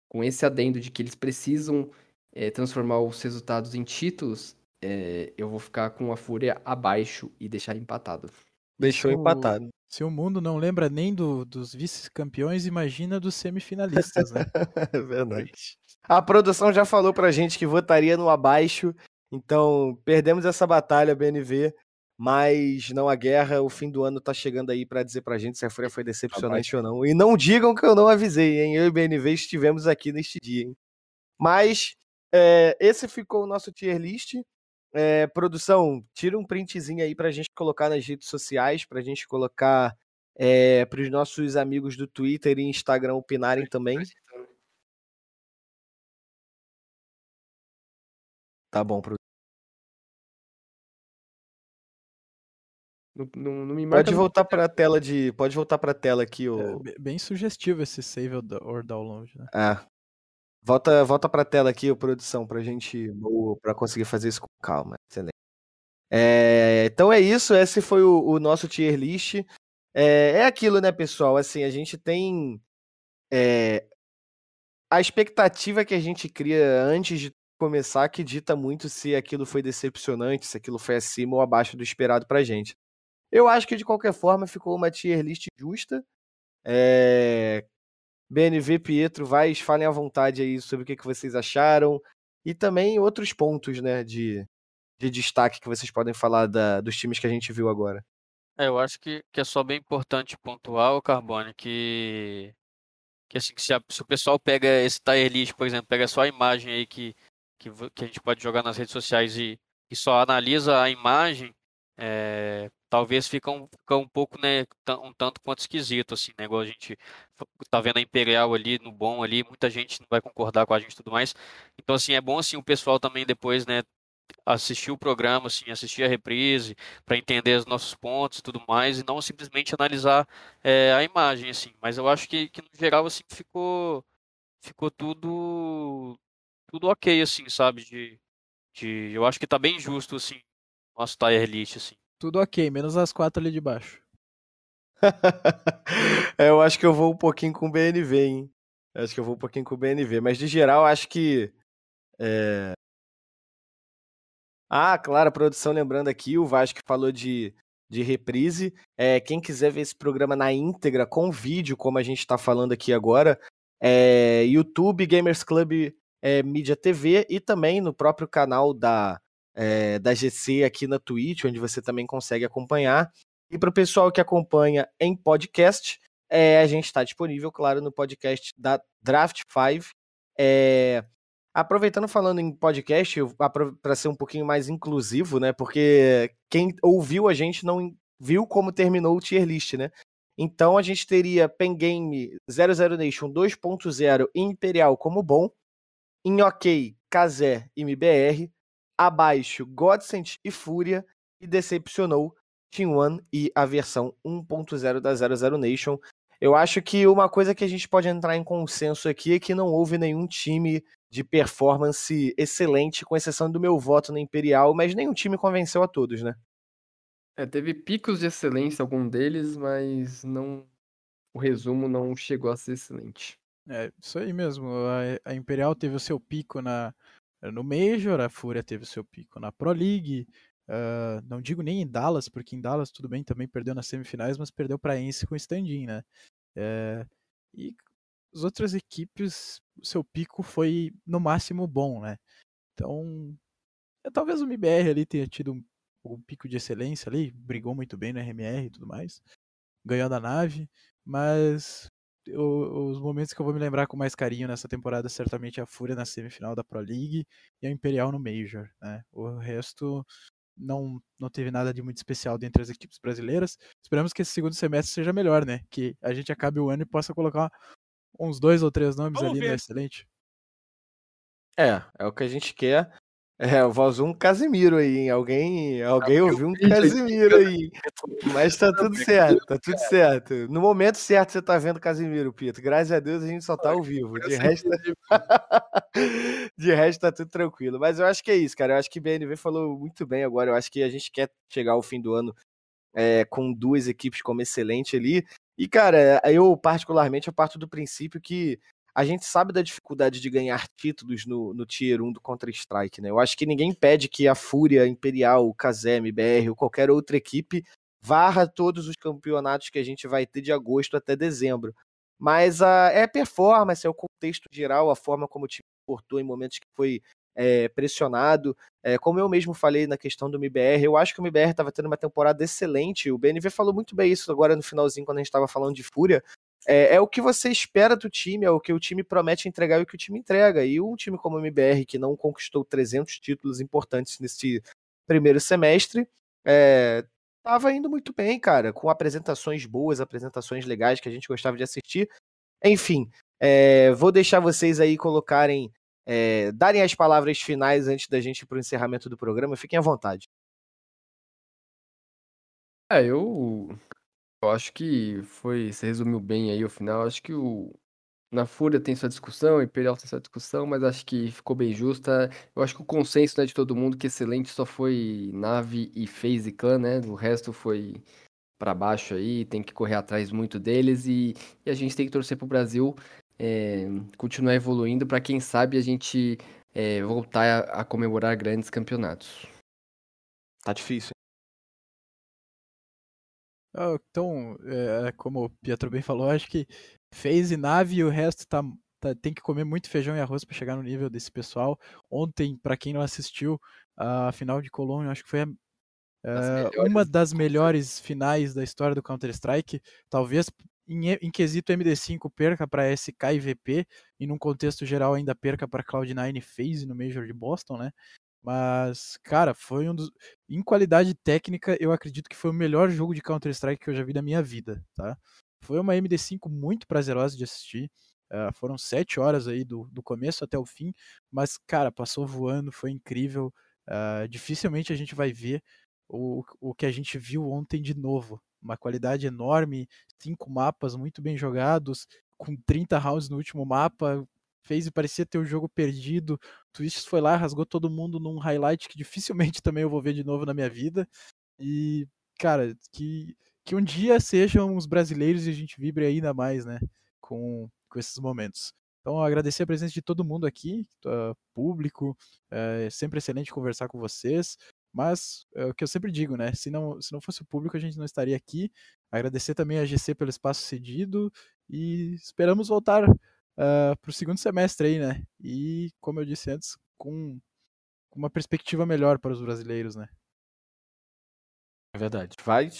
com esse adendo de que eles precisam é, transformar os resultados em títulos, é, eu vou ficar com a Fúria abaixo e deixar empatado. Deixou empatado. Se o mundo não lembra nem do, dos vice-campeões, imagina dos semifinalistas, né? é verdade. A produção já falou pra gente que votaria no abaixo, então perdemos essa batalha, BNV, mas não a guerra. O fim do ano tá chegando aí para dizer pra gente se a Fúria foi decepcionante abaixo. ou não. E não digam que eu não avisei, hein? Eu e BNV estivemos aqui neste dia, hein? Mas é, esse ficou o nosso tier list. É, produção, tira um printzinho aí pra gente colocar nas redes sociais, pra gente colocar é, para os nossos amigos do Twitter e Instagram opinarem também. Tá bom, produção. Não, não, não Pode voltar para a tela de, pode voltar para a tela aqui, É, o be- bem sugestivo esse save or download, né? Ah. Volta, volta pra tela aqui, produção, pra gente para conseguir fazer isso com calma. Excelente. É, então é isso, esse foi o, o nosso tier list. É, é aquilo, né, pessoal? Assim, a gente tem é, a expectativa que a gente cria antes de começar que dita muito se aquilo foi decepcionante, se aquilo foi acima ou abaixo do esperado pra gente. Eu acho que de qualquer forma ficou uma tier list justa. É, BNV Pietro, vai, falem à vontade aí sobre o que, que vocês acharam e também outros pontos, né, de, de destaque que vocês podem falar da- dos times que a gente viu agora. É, eu acho que, que é só bem importante pontuar, Carbone, que, que, assim, que se, a- se o pessoal pega esse tier list, por exemplo, pega só a imagem aí que, que, que a gente pode jogar nas redes sociais e, e só analisa a imagem, é, talvez fica um, fica um pouco, né, um tanto quanto esquisito, assim, né, igual a gente tá vendo a Imperial ali, no bom ali, muita gente não vai concordar com a gente e tudo mais. Então, assim, é bom, assim, o pessoal também depois, né, assistir o programa, assim, assistir a reprise, para entender os nossos pontos e tudo mais, e não simplesmente analisar é, a imagem, assim. Mas eu acho que, que no geral, assim, ficou, ficou tudo, tudo ok, assim, sabe? De, de, eu acho que tá bem justo, assim, nosso tier list, assim. Tudo ok, menos as quatro ali de baixo. É, eu acho que eu vou um pouquinho com o BNV, hein? Acho que eu vou um pouquinho com o BNV, mas de geral acho que. é, Ah, claro, produção lembrando aqui, o Vasco falou de, de reprise. É, quem quiser ver esse programa na íntegra, com vídeo, como a gente está falando aqui agora, é YouTube, Gamers Club é, Mídia TV e também no próprio canal da, é, da GC aqui na Twitch, onde você também consegue acompanhar. E para o pessoal que acompanha em podcast, é, a gente está disponível, claro, no podcast da Draft 5. É, aproveitando falando em podcast, para ser um pouquinho mais inclusivo, né? Porque quem ouviu a gente não viu como terminou o tier list, né? Então a gente teria Pen Game 00 Nation 2.0 e Imperial como bom, OK, Kazé e MBR, abaixo Godsent e Fúria, e decepcionou Team One e a versão 1.0 da 00 Nation. Eu acho que uma coisa que a gente pode entrar em consenso aqui é que não houve nenhum time de performance excelente, com exceção do meu voto na Imperial, mas nenhum time convenceu a todos, né? É, teve picos de excelência, algum deles, mas não. O resumo não chegou a ser excelente. É, isso aí mesmo. A, a Imperial teve o seu pico na, no Major, a Fúria teve o seu pico na Pro League. ah, não digo nem em Dallas, porque em Dallas tudo bem, também perdeu nas semifinais, mas perdeu para Ence com o stand-in, né? É, e as outras equipes, o seu pico foi no máximo bom, né? Então, é, talvez o MBR ali tenha tido um, um pico de excelência ali, brigou muito bem no RMR e tudo mais, ganhou da nave, mas os momentos que eu vou me lembrar com mais carinho nessa temporada certamente é a Fúria na semifinal da Pro League e a Imperial no Major, né? O resto não, não teve nada de muito especial dentre as equipes brasileiras. Esperamos que esse segundo semestre seja melhor, né? Que a gente acabe o ano e possa colocar uns dois ou três nomes Vamos ali no ver. excelente. É, é o que a gente quer. É, vazou um Casimiro aí, hein? Alguém, alguém eu ouviu um Casimiro aí. Mas tá tudo certo, tá tudo certo. No momento certo você tá vendo Casimiro, Pito. Graças a Deus a gente só tá ao vivo. De resto, de resto tá tudo tranquilo. Mas eu acho que é isso, cara. Eu acho que o BNV falou muito bem agora. Eu acho que a gente quer chegar ao fim do ano é, com duas equipes como excelente ali. E, cara, eu particularmente eu parto do princípio que a gente sabe da dificuldade de ganhar títulos no, no Tier 1 do Counter-Strike, né? Eu acho que ninguém pede que a Fúria, Imperial, o Kazem, BR ou qualquer outra equipe varra todos os campeonatos que a gente vai ter de agosto até dezembro. Mas a, é performance, é o contexto geral, a forma como o time portou em momentos que foi é, pressionado. É, como eu mesmo falei na questão do MBR, eu acho que o MBR estava tendo uma temporada excelente. O BNV falou muito bem isso agora no finalzinho, quando a gente estava falando de Fúria. É, é, o que você espera do time, é o que o time promete entregar e o que o time entrega. E um time como o MBR, que não conquistou 300 títulos importantes nesse primeiro semestre, é, tava indo muito bem, cara, com apresentações boas, apresentações legais que a gente gostava de assistir. Enfim, é, vou deixar vocês aí colocarem, é, darem as palavras finais antes da gente ir para o encerramento do programa. Fiquem à vontade. É, eu, eu acho que foi. Você resumiu bem aí o final. Acho que o. Na Fúria tem sua discussão, Imperial tem sua discussão, mas acho que ficou bem justa. Eu acho que o consenso né, de todo mundo que excelente só foi Nave e FaZe Clan, né? O resto foi para baixo aí, tem que correr atrás muito deles e, e a gente tem que torcer pro Brasil é, continuar evoluindo para quem sabe a gente é, voltar a, a comemorar grandes campeonatos. Tá difícil. Então, é, como o Pietro bem falou, acho que fez e nave e o resto tá, tá, tem que comer muito feijão e arroz para chegar no nível desse pessoal. Ontem, para quem não assistiu, a final de Colônia, acho que foi a, é, uma das melhores finais da história do Counter-Strike. Talvez em, em, quesito MD5 perca para SK e VP, e num contexto geral ainda perca para Cloud9 e FaZe no Major de Boston, né? Mas, cara, foi um dos. Em qualidade técnica, eu acredito que foi o melhor jogo de Counter-Strike que eu já vi na minha vida, tá? Foi uma MD5 muito prazerosa de assistir. Uh, foram sete horas aí do, do começo até o fim, mas, cara, passou voando, foi incrível. Uh, dificilmente a gente vai ver o, o que a gente viu ontem de novo. Uma qualidade enorme, cinco mapas muito bem jogados, com 30 rounds no último mapa, fez e parecia ter o jogo perdido. Twist foi lá, rasgou todo mundo num highlight que dificilmente também eu vou ver de novo na minha vida. E, cara, que, que um dia sejam os brasileiros e a gente vibre ainda mais, né, com, com esses momentos. Então, agradecer a presença de todo mundo aqui, uh, público, é sempre excelente conversar com vocês. Mas é o que eu sempre digo, né? Se não, se não fosse o público, a gente não estaria aqui. Agradecer também a GC pelo espaço cedido e esperamos voltar uh, para o segundo semestre aí, né? E, como eu disse antes, com, uma perspectiva melhor para os brasileiros, né? É verdade. Vai.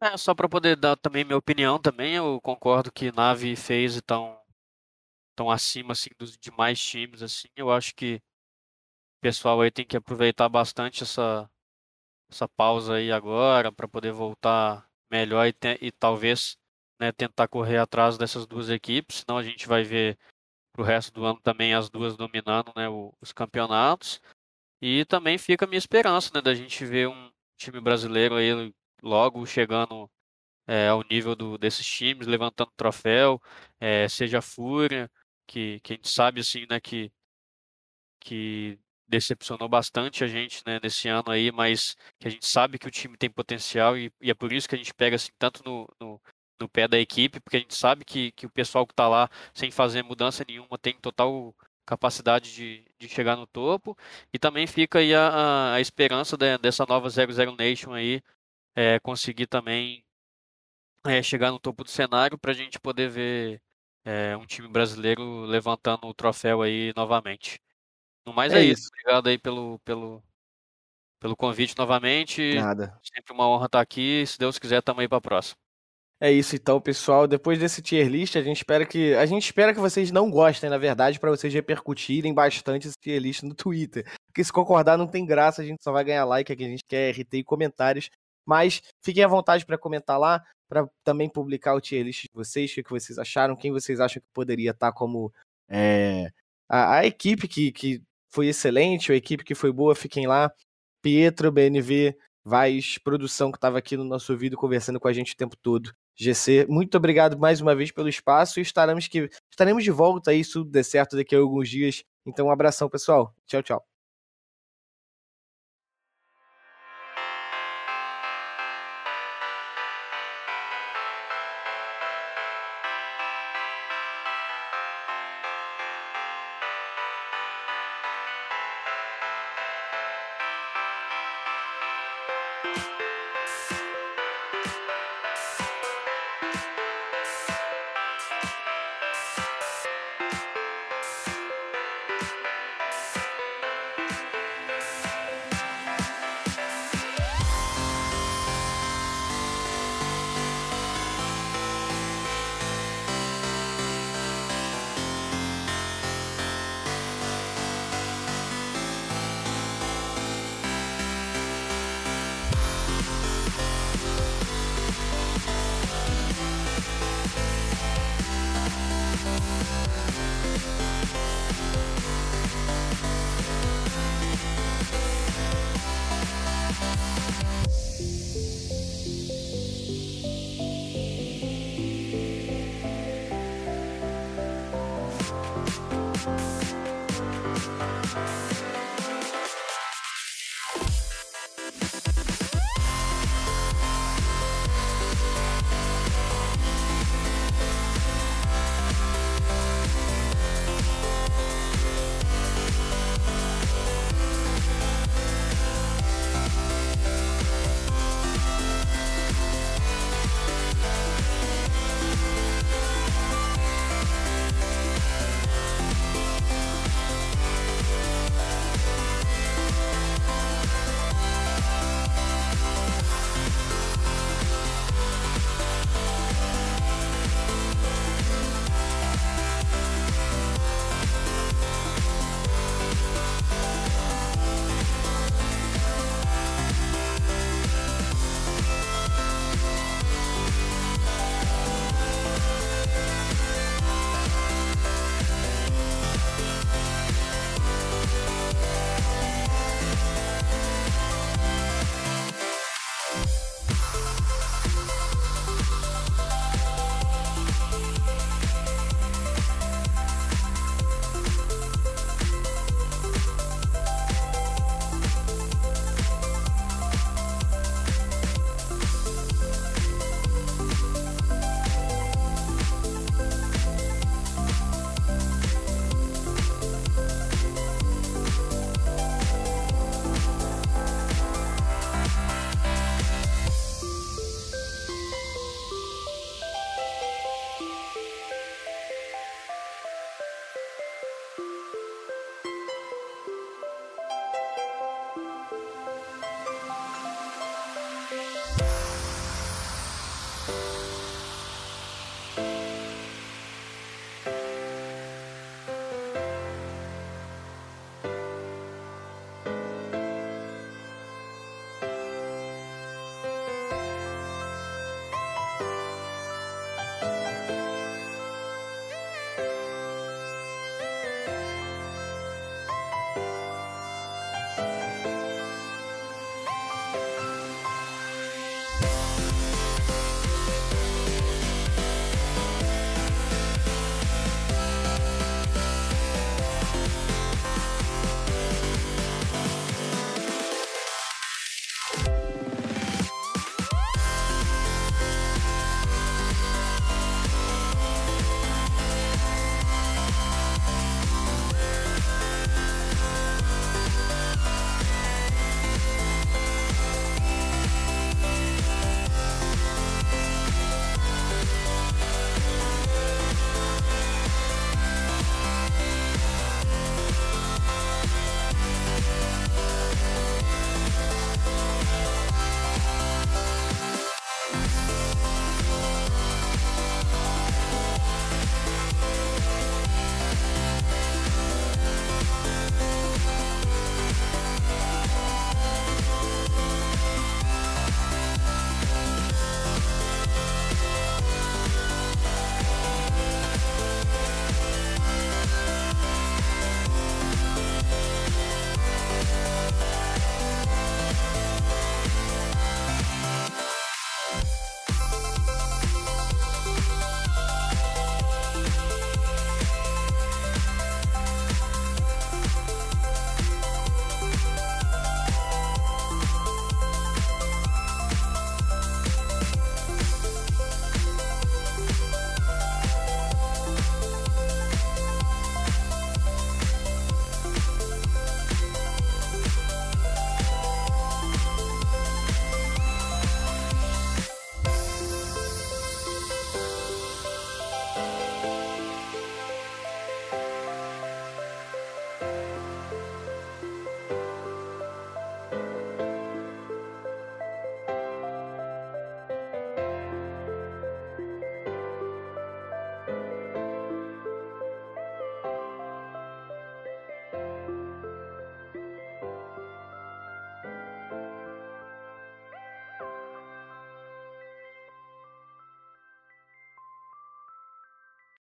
É, só para poder dar também minha opinião também, eu concordo que Nave e FaZe estão tão acima assim dos demais times assim. Eu acho que o pessoal aí tem que aproveitar bastante essa essa pausa aí agora para poder voltar melhor e, te, e talvez né, tentar correr atrás dessas duas equipes, senão a gente vai ver pro resto do ano também as duas dominando né, os campeonatos. E também fica a minha esperança né, da gente ver um time brasileiro aí logo chegando é, ao nível do, desses times, levantando troféu, é, seja a Fúria, que, que a gente sabe assim, né, que, que decepcionou bastante a gente né, nesse ano aí, mas que a gente sabe que o time tem potencial e, e é por isso que a gente pega assim tanto no, no, no pé da equipe, porque a gente sabe que, que o pessoal que está lá sem fazer mudança nenhuma tem total capacidade de, de chegar no topo. E também fica aí a, a esperança de, dessa nova 00 Nation aí é, conseguir também é, chegar no topo do cenário para a gente poder ver é, um time brasileiro levantando o troféu aí novamente. No mais é, é isso. isso. Obrigado aí pelo, pelo, pelo convite novamente. Nada. Sempre uma honra estar aqui. Se Deus quiser, tamo aí para a próxima. É isso então, pessoal. Depois desse tier list, a gente espera que a gente espera que vocês não gostem, na verdade, para vocês repercutirem bastante esse tier list no Twitter. Porque se concordar não tem graça, a gente só vai ganhar like, aqui a gente quer RT e comentários. Mas fiquem à vontade para comentar lá, para também publicar o tier list de vocês, o que, vocês acharam, quem vocês acham que poderia estar tá como é, a, a, equipe que, que foi excelente, a equipe que foi boa, fiquem lá. Pietro, BNV, Vaz, produção que estava aqui no nosso vídeo conversando com a gente o tempo todo. GC. Muito obrigado mais uma vez pelo espaço e estaremos, que, estaremos de volta aí, se tudo der certo daqui a alguns dias. Então, um abração, pessoal. Tchau, tchau.